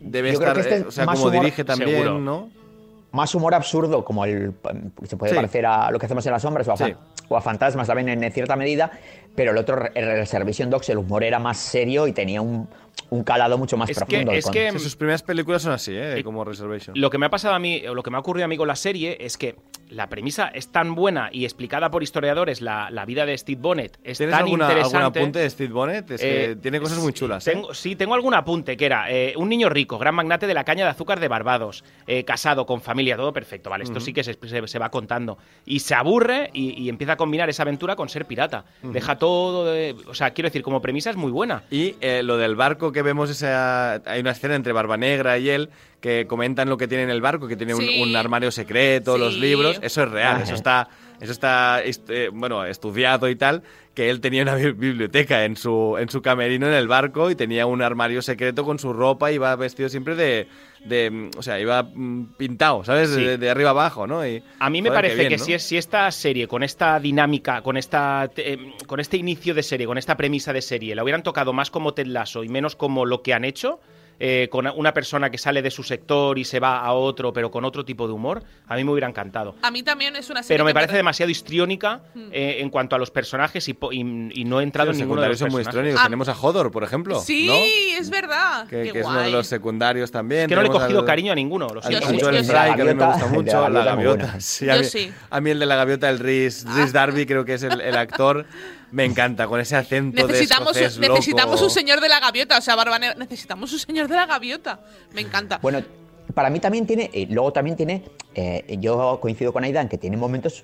S4: Debe
S5: Yo
S4: estar,
S5: este
S4: eh,
S5: es
S4: o sea,
S5: más
S4: como
S5: humor-
S4: dirige también,
S2: Seguro.
S4: ¿no?
S5: Más humor absurdo, como el se puede
S4: Sí.
S5: parecer a lo que hacemos en las sombras o a,
S4: Sí.
S5: fan- o a fantasmas también en, en cierta medida, pero el otro, el Reservation Dogs, el humor era más serio y tenía un, un calado mucho más
S2: Es que-
S5: profundo.
S2: es
S5: con-
S2: que-
S4: Sí, sus primeras películas son así, ¿eh?
S2: Eh,
S4: Como Reservation.
S2: Lo que me ha pasado a mí, o lo que me ha ocurrido a mí con la serie, es que la premisa es tan buena y explicada por historiadores, la, la vida de Steve Bonnet es
S4: ¿Tienes
S2: tan
S4: alguna, algún
S2: interesante.
S4: apunte de Steve Bonnet? Es que
S2: Eh,
S4: tiene cosas muy chulas. ¿eh?
S2: Tengo, sí, tengo algún apunte, que era eh, un niño rico, gran magnate de la caña de azúcar de Barbados, eh, casado, con familia, todo perfecto, ¿vale? Esto sí que se, se- se va contando. Y se aburre y, y empieza a combinar esa aventura con ser pirata. Deja todo, de- o sea, quiero decir, como premisa es muy buena.
S4: Y eh, lo del barco que vemos, esa, hay una escena entre Barba Negra y él que comentan lo que tiene en el barco, que tiene un-
S3: Sí.
S4: un, armario secreto,
S3: Sí.
S4: los libros. Eso es real,
S5: Ah,
S4: eso
S5: eh.
S4: está Eso está, est- eh, bueno, estudiado y tal, que él tenía una bi- biblioteca en su, en su camerino en el barco y tenía un armario secreto con su ropa y iba vestido siempre de, de, mm, o sea, iba mm, pintado, ¿sabes?
S2: Sí.
S4: De, de arriba abajo, ¿no? Y,
S2: A mí me
S4: joder,
S2: parece
S4: bien,
S2: que
S4: ¿no?
S2: si, es, si esta serie, con esta dinámica, con esta em, con este inicio de serie, con esta premisa de serie, la hubieran tocado más como Ted Lasso y menos como lo que han hecho, eh, con una persona que sale de su sector y se va a otro, pero con otro tipo de humor, a mí me hubiera encantado.
S3: A mí también es una serie
S2: Pero me parece demasiado histriónica
S3: Mm.
S2: eh, en cuanto a los personajes y, po- y- y no he entrado
S4: Los
S2: en ninguno de
S4: secundarios
S2: los
S4: son muy histriónicos. Tenemos a Hodor, por ejemplo.
S3: Sí,
S4: ¿no?
S3: es verdad.
S4: Que,
S3: Qué
S4: que es uno de los secundarios también.
S2: Es que no le he cogido
S4: al-
S2: cariño a ninguno. Lo
S4: al
S2: siento
S3: sí,
S2: mucho.
S4: Joel
S3: yo sí.
S4: Fry, que a mí me gusta
S5: El de la
S4: mucho. La
S5: gaviota.
S4: Sí, a,
S3: Yo
S4: mí,
S3: sí.
S4: a mí el de la gaviota, el Rhys, Rhys Darby, creo que es el, el actor. Me encanta, con ese acento
S3: Necesitamos,
S4: de escocés
S3: necesitamos
S4: loco.
S3: un señor de la gaviota, o sea, Barba Negra, necesitamos un señor de la gaviota. Me encanta.
S5: Bueno, para mí también tiene, eh, luego también tiene, eh, yo coincido con Aidan, que tiene momentos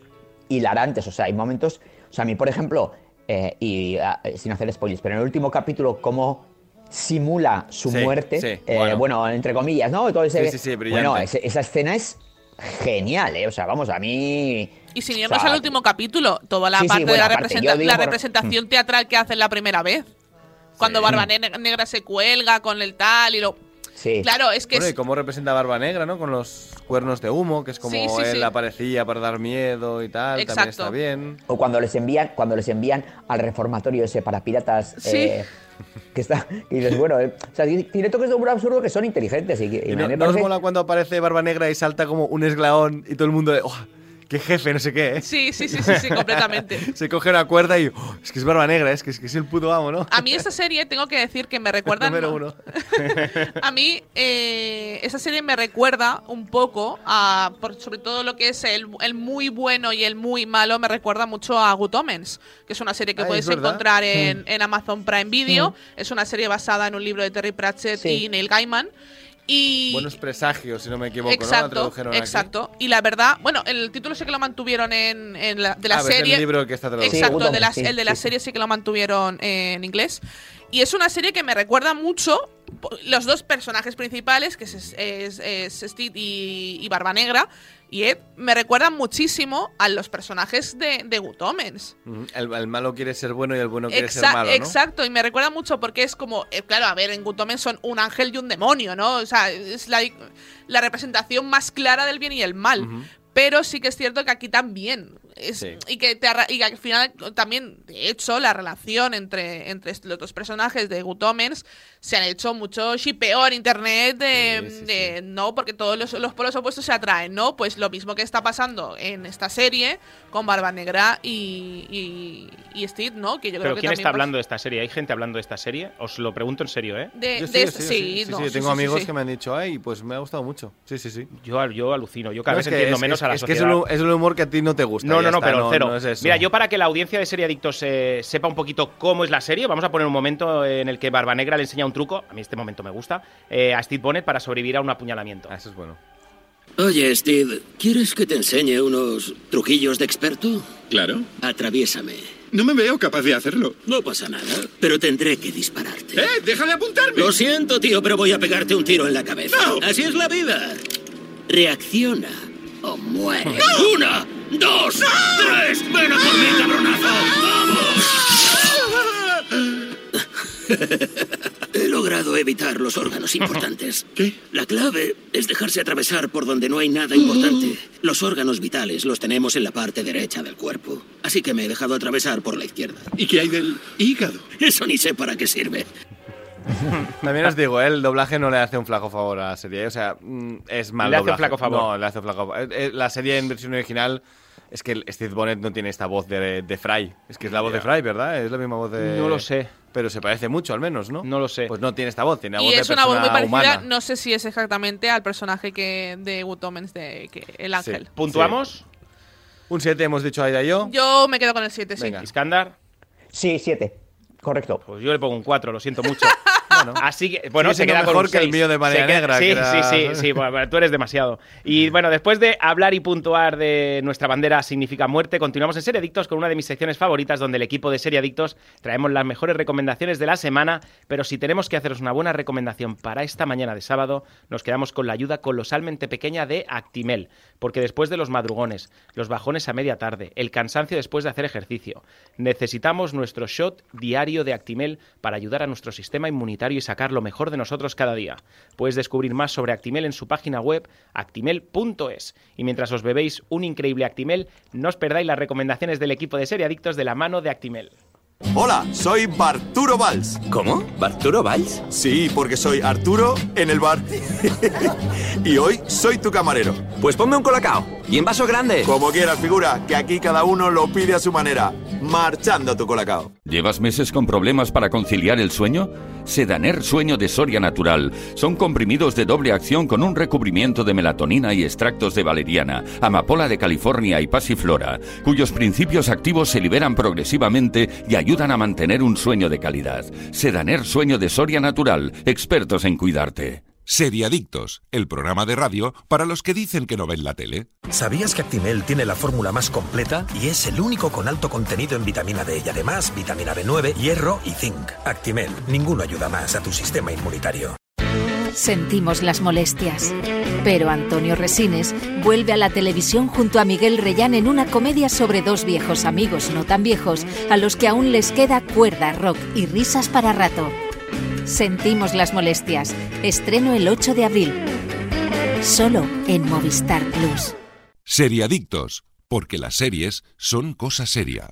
S5: hilarantes, o sea, hay momentos, o sea, a mí, por ejemplo, eh, y ah, sin hacer spoilers, pero en el último capítulo, cómo simula su
S4: Sí,
S5: muerte,
S4: sí,
S5: eh,
S4: bueno.
S5: bueno. entre comillas, ¿no? Todo ese,
S4: Sí, sí, sí, brillante.
S5: bueno, ese- esa escena es genial, ¿eh? O sea, vamos, a mí...
S3: y sin irnos
S5: o sea,
S3: al último capítulo, toda la
S5: Sí, sí,
S3: parte de la, representa- la
S5: por-
S3: representación teatral que hacen la primera vez. Cuando
S4: Sí.
S3: Barba Ne- Negra se cuelga con el tal y lo...
S5: Sí.
S3: Claro, es que
S4: Bueno,
S3: es-
S4: y cómo representa a Barba Negra, ¿no? Con los cuernos de humo, que es como
S3: Sí, sí,
S4: él
S3: sí.
S4: aparecía para dar miedo y tal. También
S3: Exacto.
S4: está bien.
S5: O cuando les envían, cuando les envían al reformatorio ese para piratas.
S3: Sí.
S5: eh, que está. Y dices, bueno, eh, o sea, tiene- toques de humor absurdo que son inteligentes. Y, que- y
S4: Y
S5: me
S4: no, ¿no os mola cuando aparece Barba Negra y salta como un esglaón y todo el mundo de, ¡oh, qué jefe, no sé qué! ¿eh?
S3: Sí, sí, sí, sí, sí, completamente.
S4: Se coge una cuerda y, "Oh, es que es Barba Negra, es que es, que es el puto amo, ¿no?
S3: A mí esta serie tengo que decir que me recuerda...
S4: Número uno.
S3: A mí eh, esa serie me recuerda un poco a, por- sobre todo lo que es el, el muy bueno y el muy malo, me recuerda mucho a Good Omens, que es una serie que
S4: Ah, verdad.
S3: encontrar en, en Amazon Prime Video. Es una serie basada en un libro de Terry Pratchett
S5: Sí.
S3: y Neil Gaiman. Y
S4: Buenos presagios, si no me equivoco, ¿no? La
S3: exacto,
S4: aquí.
S3: exacto. Y la verdad, bueno, el título sí que lo mantuvieron en, en la, de la
S4: Ah,
S3: serie.
S4: el libro que está traducido.
S5: Sí,
S3: Exacto,
S5: Good
S3: de la-
S5: sí,
S3: el de la
S5: sí,
S3: serie sí que lo mantuvieron en inglés. Y es una serie que me recuerda mucho los dos personajes principales, que es, es, es Steve y, y Barba Negra, y Ed, me recuerdan muchísimo a los personajes de, de Good Omens.
S4: Ujú. El, el malo quiere ser bueno y el bueno quiere ser malo, ¿no?
S3: Exacto, y me recuerda mucho porque es como, eh, claro, a ver, en Good Omens son un ángel y un demonio, ¿no? O sea, es la, la representación más clara del bien y el mal. Pero sí que es cierto que aquí también. Es,
S4: Sí.
S3: y, que te y que al final también, de hecho, la relación entre, entre los dos personajes de Good Omens se han hecho mucho shipeo en internet de,
S4: Sí, sí,
S3: de- no, porque todos los, los polos opuestos se atraen, ¿no? Pues lo mismo que está pasando en esta serie con Barba Negra y, y, y Steve, ¿no? Que yo creo
S2: Pero
S3: que
S2: ¿quién
S3: también
S2: está
S3: pasa-
S2: hablando de esta serie? ¿Hay gente hablando de esta serie? Os lo pregunto en serio, ¿eh?
S3: De,
S4: Yo
S3: de
S4: sí,
S3: sí, no,
S4: tengo amigos que me han dicho, ay, pues me ha gustado mucho. Sí, sí, sí.
S2: Yo, yo alucino. Yo cada
S4: No,
S2: vez
S4: es que
S2: entiendo
S4: es-
S2: menos
S4: es-
S2: a la
S4: es que es
S2: sociedad.
S4: el, es el humor que a ti no te gusta.
S2: No, no, no,
S4: está,
S2: pero cero.
S4: no es.
S2: Mira, yo para que la audiencia de Serie Adictos eh, sepa un poquito cómo es la serie, vamos a poner un momento en el que Barba Negra le enseña un truco, a mí este momento me gusta, eh, a Steve Bonnet para sobrevivir a un apuñalamiento.
S4: Ah, eso es bueno.
S12: Oye, Steve, ¿quieres que te enseñe unos truquillos de experto?
S13: Claro.
S12: Atraviésame.
S13: No me veo capaz de hacerlo.
S12: No pasa nada, pero tendré que dispararte.
S13: ¡Eh! ¡Deja de apuntarme!
S12: Lo siento, tío, pero voy a pegarte un tiro en la cabeza.
S13: ¡No!
S12: Así es la vida. Reacciona o muere. Una, dos, tres. Ven a por mí, cabronazo. ¡Vamos! He logrado evitar los órganos importantes.
S13: ¿Qué?
S12: La clave es dejarse atravesar por donde no hay nada importante. Los órganos vitales los tenemos en la parte derecha del cuerpo. Así que me he dejado atravesar por la izquierda.
S13: ¿Y qué hay del hígado?
S12: Eso ni sé para qué sirve.
S4: También os digo, ¿eh? el doblaje no le hace un flaco favor a la serie. ¿eh? O sea, mm, es mal
S2: Le hace un
S4: doblaje.
S2: flaco favor.
S4: No, le hace un flaco favor. Eh, eh, La serie en versión original es que el Steve Bonnet no tiene esta voz de, de Fry. Es que es la voz de Fry, ¿verdad? Es la misma voz de...
S2: No lo sé.
S4: Pero se parece mucho, al menos, ¿no?
S2: No lo sé.
S4: Pues no tiene esta voz, tiene la
S3: Y
S4: voz de
S3: es una voz muy parecida,
S4: humana.
S3: no sé si es exactamente al personaje que de Omens de que, el ángel.
S2: ¿Puntuamos?
S4: Un 7 hemos dicho Aida y yo.
S3: Yo me quedo con el 7, sí.
S4: Venga.
S2: Iskandar,
S5: Sí, siete. Correcto.
S2: pues yo le pongo un 4, lo siento mucho. Así que, bueno, se queda con
S4: mejor que el mío de María
S2: Se queda-
S4: Negra,
S2: Sí,
S4: era-
S2: sí, sí, sí, bueno, bueno, tú eres demasiado. Y bueno, después de hablar y puntuar de nuestra bandera significa muerte, continuamos en Serie Adictos con una de mis secciones favoritas, donde el equipo de Serie Adictos traemos las mejores recomendaciones de la semana. Pero si tenemos que haceros una buena recomendación para esta mañana de sábado, nos quedamos con la ayuda colosalmente pequeña de Actimel. Porque después de los madrugones, los bajones a media tarde, el cansancio después de hacer ejercicio, necesitamos nuestro shot diario de Actimel para ayudar a nuestro sistema inmunitario y sacar lo mejor de nosotros cada día. Puedes descubrir más sobre Actimel en su página web actimel.es. Y mientras os bebéis un increíble Actimel, no os perdáis las recomendaciones del equipo de Serie Adictos de la mano de Actimel.
S6: Hola, soy Barturo Valls.
S7: ¿Cómo? ¿Barturo Valls?
S6: Sí, porque soy Arturo en el bar. y hoy soy tu camarero.
S7: Pues ponme un colacao. Y en vaso grande.
S6: Como quieras, figura, que aquí cada uno lo pide a su manera. Marchando tu colacao.
S8: ¿Llevas meses con problemas para conciliar el sueño? Sedaner Sueño de Soria Natural. Son comprimidos de doble acción con un recubrimiento de melatonina y extractos de valeriana, amapola de California y pasiflora, cuyos principios activos se liberan progresivamente y ayudan a mantener un sueño de calidad. Sedaner Sueño de Soria Natural. Expertos en cuidarte.
S1: Seriadictos, el programa de radio para los que dicen que no ven la tele.
S9: ¿Sabías que Actimel tiene la fórmula más completa y es el único con alto contenido en vitamina D y además vitamina B9, hierro y zinc? Actimel, ninguno ayuda más a tu sistema inmunitario.
S10: Sentimos las molestias. Pero Antonio Resines vuelve a la televisión junto a Miguel Reyán en una comedia sobre dos viejos amigos no tan viejos a los que aún les queda cuerda, rock y risas para rato. Sentimos las molestias. Estreno el 8 de abril. Solo en Movistar Plus.
S1: Seriadictos, porque las series son cosa seria.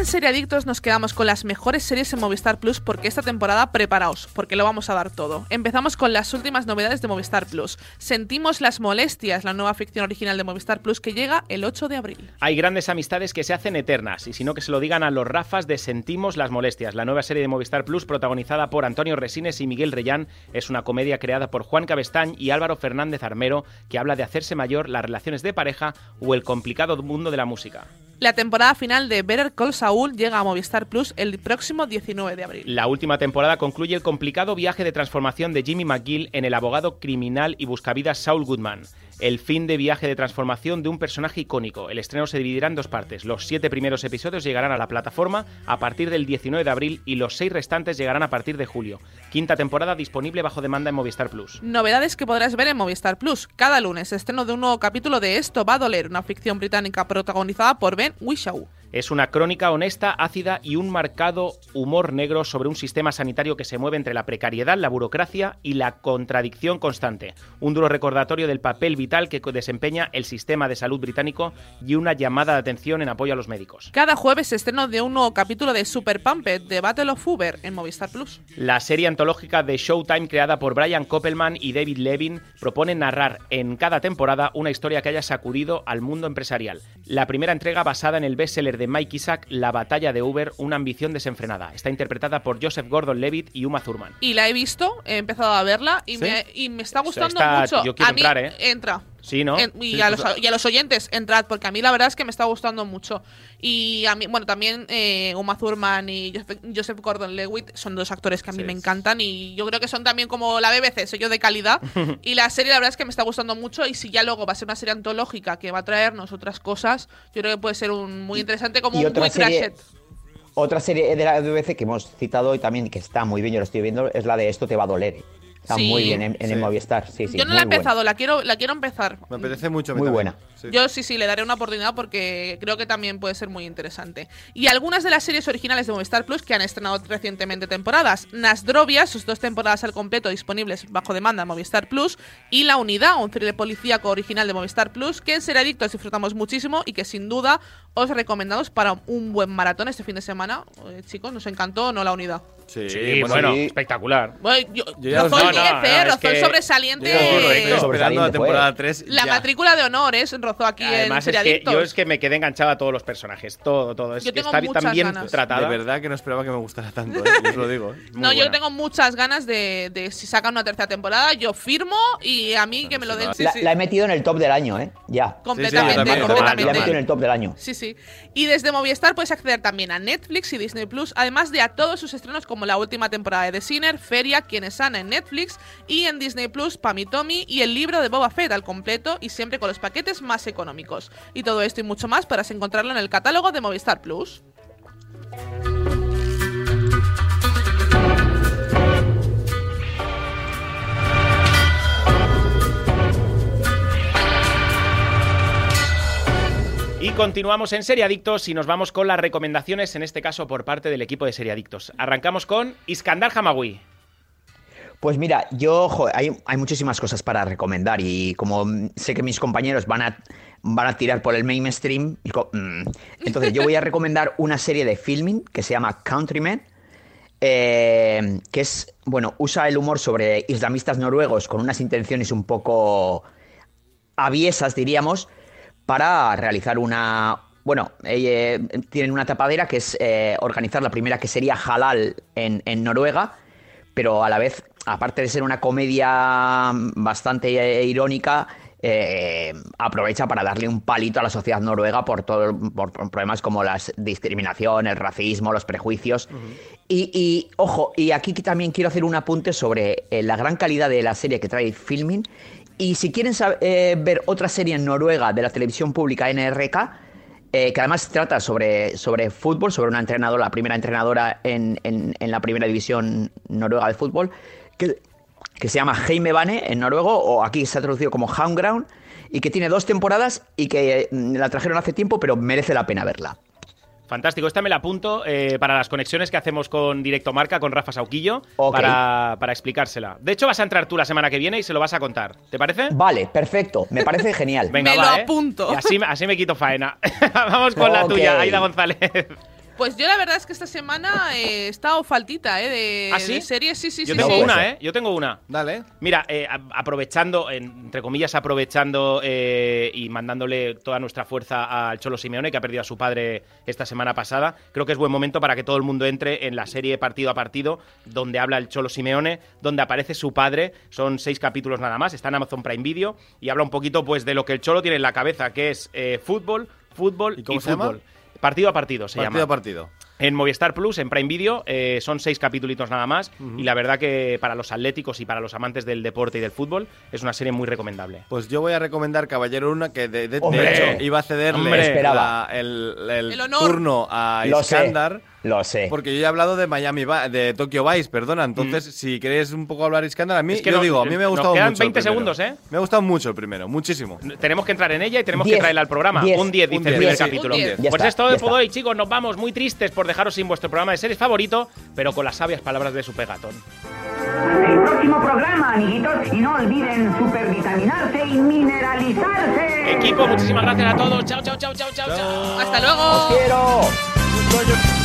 S3: En Serie Adictos nos quedamos con las mejores series en Movistar Plus porque esta temporada preparaos, porque lo vamos a dar todo. Empezamos con las últimas novedades de Movistar Plus. Sentimos las molestias, la nueva ficción original de Movistar Plus que llega el 8 de abril.
S2: Hay grandes amistades que se hacen eternas, y si no que se lo digan a los Rafas de Sentimos las Molestias. La nueva serie de Movistar Plus, protagonizada por Antonio Resines y Miguel Reyán, es una comedia creada por Juan Cabestañ y Álvaro Fernández Armero que habla de hacerse mayor, las relaciones de pareja o el complicado mundo de la música.
S3: La temporada final de Better Call Saul llega a Movistar Plus el próximo 19 de abril.
S2: La última temporada concluye el complicado viaje de transformación de Jimmy McGill en el abogado criminal y buscavidas Saul Goodman. El fin de viaje de transformación de un personaje icónico. El estreno se dividirá en dos partes. Los siete primeros episodios llegarán a la plataforma a partir del 19 de abril y los seis restantes llegarán a partir de julio. Quinta temporada disponible bajo demanda en Movistar Plus.
S3: Novedades que podrás ver en Movistar Plus. Cada lunes estreno de un nuevo capítulo de Esto va a doler, una ficción británica protagonizada por Ben Whishaw.
S2: Es una crónica honesta, ácida y un marcado humor negro sobre un sistema sanitario que se mueve entre la precariedad, la burocracia y la contradicción constante. Un duro recordatorio del papel vital que desempeña el sistema de salud británico y una llamada de atención en apoyo a los médicos.
S3: Cada jueves estreno de un nuevo capítulo de Super Pumped de Battle of Uber en Movistar Plus.
S2: La serie antológica de Showtime creada por Brian Koppelman y David Levin propone narrar en cada temporada una historia que haya sacudido al mundo empresarial. La primera entrega basada en el bestseller de Mike Isaac, La batalla de Uber, una ambición desenfrenada. Está interpretada por Joseph Gordon-Levitt y Uma Thurman.
S3: Y la he visto, he empezado a verla y,
S2: ¿Sí?
S3: me, y me está gustando
S2: Está-
S3: mucho.
S2: yo quiero
S3: a mí,
S2: entrar, ¿eh?
S3: Entra.
S2: Sí, ¿no?
S3: En- y,
S2: Sí,
S3: a
S2: pues,
S3: los, y a los oyentes, entrad, porque a mí la verdad es que me está gustando mucho. Y a mí, bueno, también eh, Uma Thurman y Joseph, Joseph Gordon-Levitt son dos actores que a mí me encantan y yo creo que son también como la BBC, sello de calidad. y la serie la verdad es que me está gustando mucho y si ya luego va a ser una serie antológica que va a traernos otras cosas, yo creo que puede ser un muy interesante como
S5: Y
S3: un
S5: otra
S3: quick
S5: serie-. Otra serie de la BBC que hemos citado hoy también, que está muy bien, yo lo estoy viendo, es la de Esto te va a doler. Está
S3: Sí.
S5: muy bien en, en el. Movistar. Sí, sí,
S3: yo no la he
S5: buena.
S3: empezado, la quiero, la quiero empezar.
S4: Me apetece mucho.
S5: Muy
S4: también.
S5: buena.
S4: Sí.
S3: Yo sí, sí, le daré una oportunidad porque creo que también puede ser muy interesante. Y algunas de las series originales de Movistar Plus que han estrenado recientemente temporadas. Nasdrovia, sus dos temporadas al completo disponibles bajo demanda en Movistar Plus. Y La Unidad, un thriller policíaco original de Movistar Plus que en Ser Adictos disfrutamos muchísimo y que sin duda os recomendamos para un buen maratón este fin de semana. Eh, chicos, nos encantó, ¿no? La Unidad.
S4: Sí,
S2: Sí, bueno, espectacular.
S3: Bueno, yo,
S4: Yo ya
S3: yo
S4: lo
S3: soy- 10,
S2: no,
S3: ¿eh?
S2: no, es
S3: rozó el
S2: que-
S3: sobresaliente.
S4: Esperando la
S5: Sobresaliente fue.
S4: temporada 3.
S3: La matrícula de honores rozó aquí
S2: Además,
S3: en
S2: es que yo es que me quedé enganchado a todos los personajes. Todo, todo. Es
S3: Yo tengo
S2: está
S3: muchas
S2: tan bien
S3: ganas.
S2: tratada.
S4: De verdad que no esperaba que me gustara tanto, ¿eh? Yo os lo digo. ¿eh?
S3: No, yo tengo muchas ganas de, de si sacan una tercera temporada, yo firmo y a mí que me lo den. Sí,
S5: la,
S3: sí.
S5: la he metido en el top del año, ¿eh? Ya.
S3: Completamente,
S4: también,
S5: La he
S3: completamente.
S5: metido en el top del año.
S3: Sí, sí. Y desde Movistar puedes acceder también a Netflix y Disney Plus, además de a todos sus estrenos como la última temporada de The Sinner, Feria, Quien es Ana en Netflix y en Disney Plus, Pam y Tommy y el libro de Boba Fett al completo y siempre con los paquetes más económicos. Y todo esto y mucho más podrás encontrarlo en el catálogo de Movistar Plus.
S2: Y continuamos en Seriadictos y nos vamos con las recomendaciones, en este caso por parte del equipo de Seriadictos. Arrancamos con Iskandar Hamawi.
S5: Pues mira, yo jo, hay, hay muchísimas cosas para recomendar y como sé que mis compañeros van a, van a tirar por el mainstream, mm, entonces yo voy a recomendar una serie de filming que se llama Countrymen, eh, que es, bueno, usa el humor sobre islamistas noruegos con unas intenciones un poco aviesas, diríamos, para realizar una... Bueno, eh, tienen una tapadera que es eh, organizar la primera que sería halal en, en Noruega, pero a la vez, aparte de ser una comedia bastante eh, irónica, eh, aprovecha para darle un palito a la sociedad noruega por, todo, por problemas como la discriminación, el racismo, los prejuicios. Y, y, ojo, y aquí también quiero hacer un apunte sobre eh, la gran calidad de la serie que trae Filming. Y si quieren eh, ver otra serie en Noruega de la televisión pública NRK, eh, que además trata sobre, sobre fútbol, sobre una entrenadora, la primera entrenadora en, en- la primera división noruega de fútbol, que, que se llama Heime Bane en noruego, o aquí se ha traducido como Homeground, y que tiene dos temporadas y que mm, la trajeron hace tiempo, pero merece la pena verla.
S2: Fantástico, esta me la apunto eh, para las conexiones que hacemos con Directo Marca, con Rafa Sauquillo, para, para explicársela. De hecho, vas a entrar tú la semana que viene y se lo vas a contar. ¿Te parece?
S5: Vale, perfecto, me parece genial.
S2: Venga,
S3: Me
S2: va,
S3: lo
S2: ¿eh?
S3: apunto.
S2: Y así, me- así me quito faena. Vamos con la tuya, Aida González.
S3: Pues yo la verdad es que esta semana eh, he estado faltita, ¿eh? De,
S2: ¿Ah, sí?
S3: de series, sí, sí,
S2: Yo
S3: sí.
S2: tengo
S3: sí.
S2: una, ¿eh? Yo tengo una.
S4: Dale.
S2: Mira, eh, aprovechando, en- entre comillas, aprovechando eh, y mandándole toda nuestra fuerza al Cholo Simeone, que ha perdido a su padre esta semana pasada, creo que es buen momento para que todo el mundo entre en la serie partido a partido, donde habla el Cholo Simeone, donde aparece su padre. Son seis capítulos nada más, está en Amazon Prime Video y habla un poquito pues de lo que el Cholo tiene en la cabeza, que es eh, fútbol, fútbol y,
S4: cómo se llama?
S2: Partido a partido se
S4: Partido
S2: llama.
S4: a partido.
S2: En Movistar Plus, en Prime Video, eh, son seis capítulos nada más. Y la verdad que para los atléticos y para los amantes del deporte y del fútbol es una serie muy recomendable.
S4: Pues yo voy a recomendar Caballero Luna, que de, de- de
S2: Hombre.
S4: hecho iba a cederle la- el, el
S3: El honor.
S4: turno a
S5: Lo sé.
S4: Iskandar.
S5: Lo sé.
S4: Porque yo ya he hablado de Miami, de Tokyo Vice, perdona. Entonces, si queréis un poco hablar de Iskandar, a mí,
S2: Mm. Es que
S4: yo
S2: no-
S4: digo, a mí me ha
S2: nos
S4: gustado
S2: quedan
S4: mucho. el
S2: 20
S4: primero.
S2: segundos, ¿eh?
S4: Me ha gustado mucho el primero, muchísimo.
S2: Tenemos que entrar en ella y tenemos que
S5: Diez.
S2: traerla al programa.
S5: Diez.
S2: Un 10, dice
S4: Un
S2: el
S4: diez,
S2: primer
S4: sí.
S2: capítulo.
S3: Diez.
S2: Pues
S5: está,
S2: es todo de
S5: está.
S2: fútbol y chicos, nos vamos muy tristes por dejaros sin vuestro programa de series favorito, pero con las sabias palabras de su pegatón.
S14: El próximo programa, amiguitos, y no olviden supervitaminarse y mineralizarse.
S2: Equipo, muchísimas gracias a todos. Chao, chao, chao, chao, chao, chao.
S3: Hasta luego.
S5: ¡Os quiero!
S4: Coño.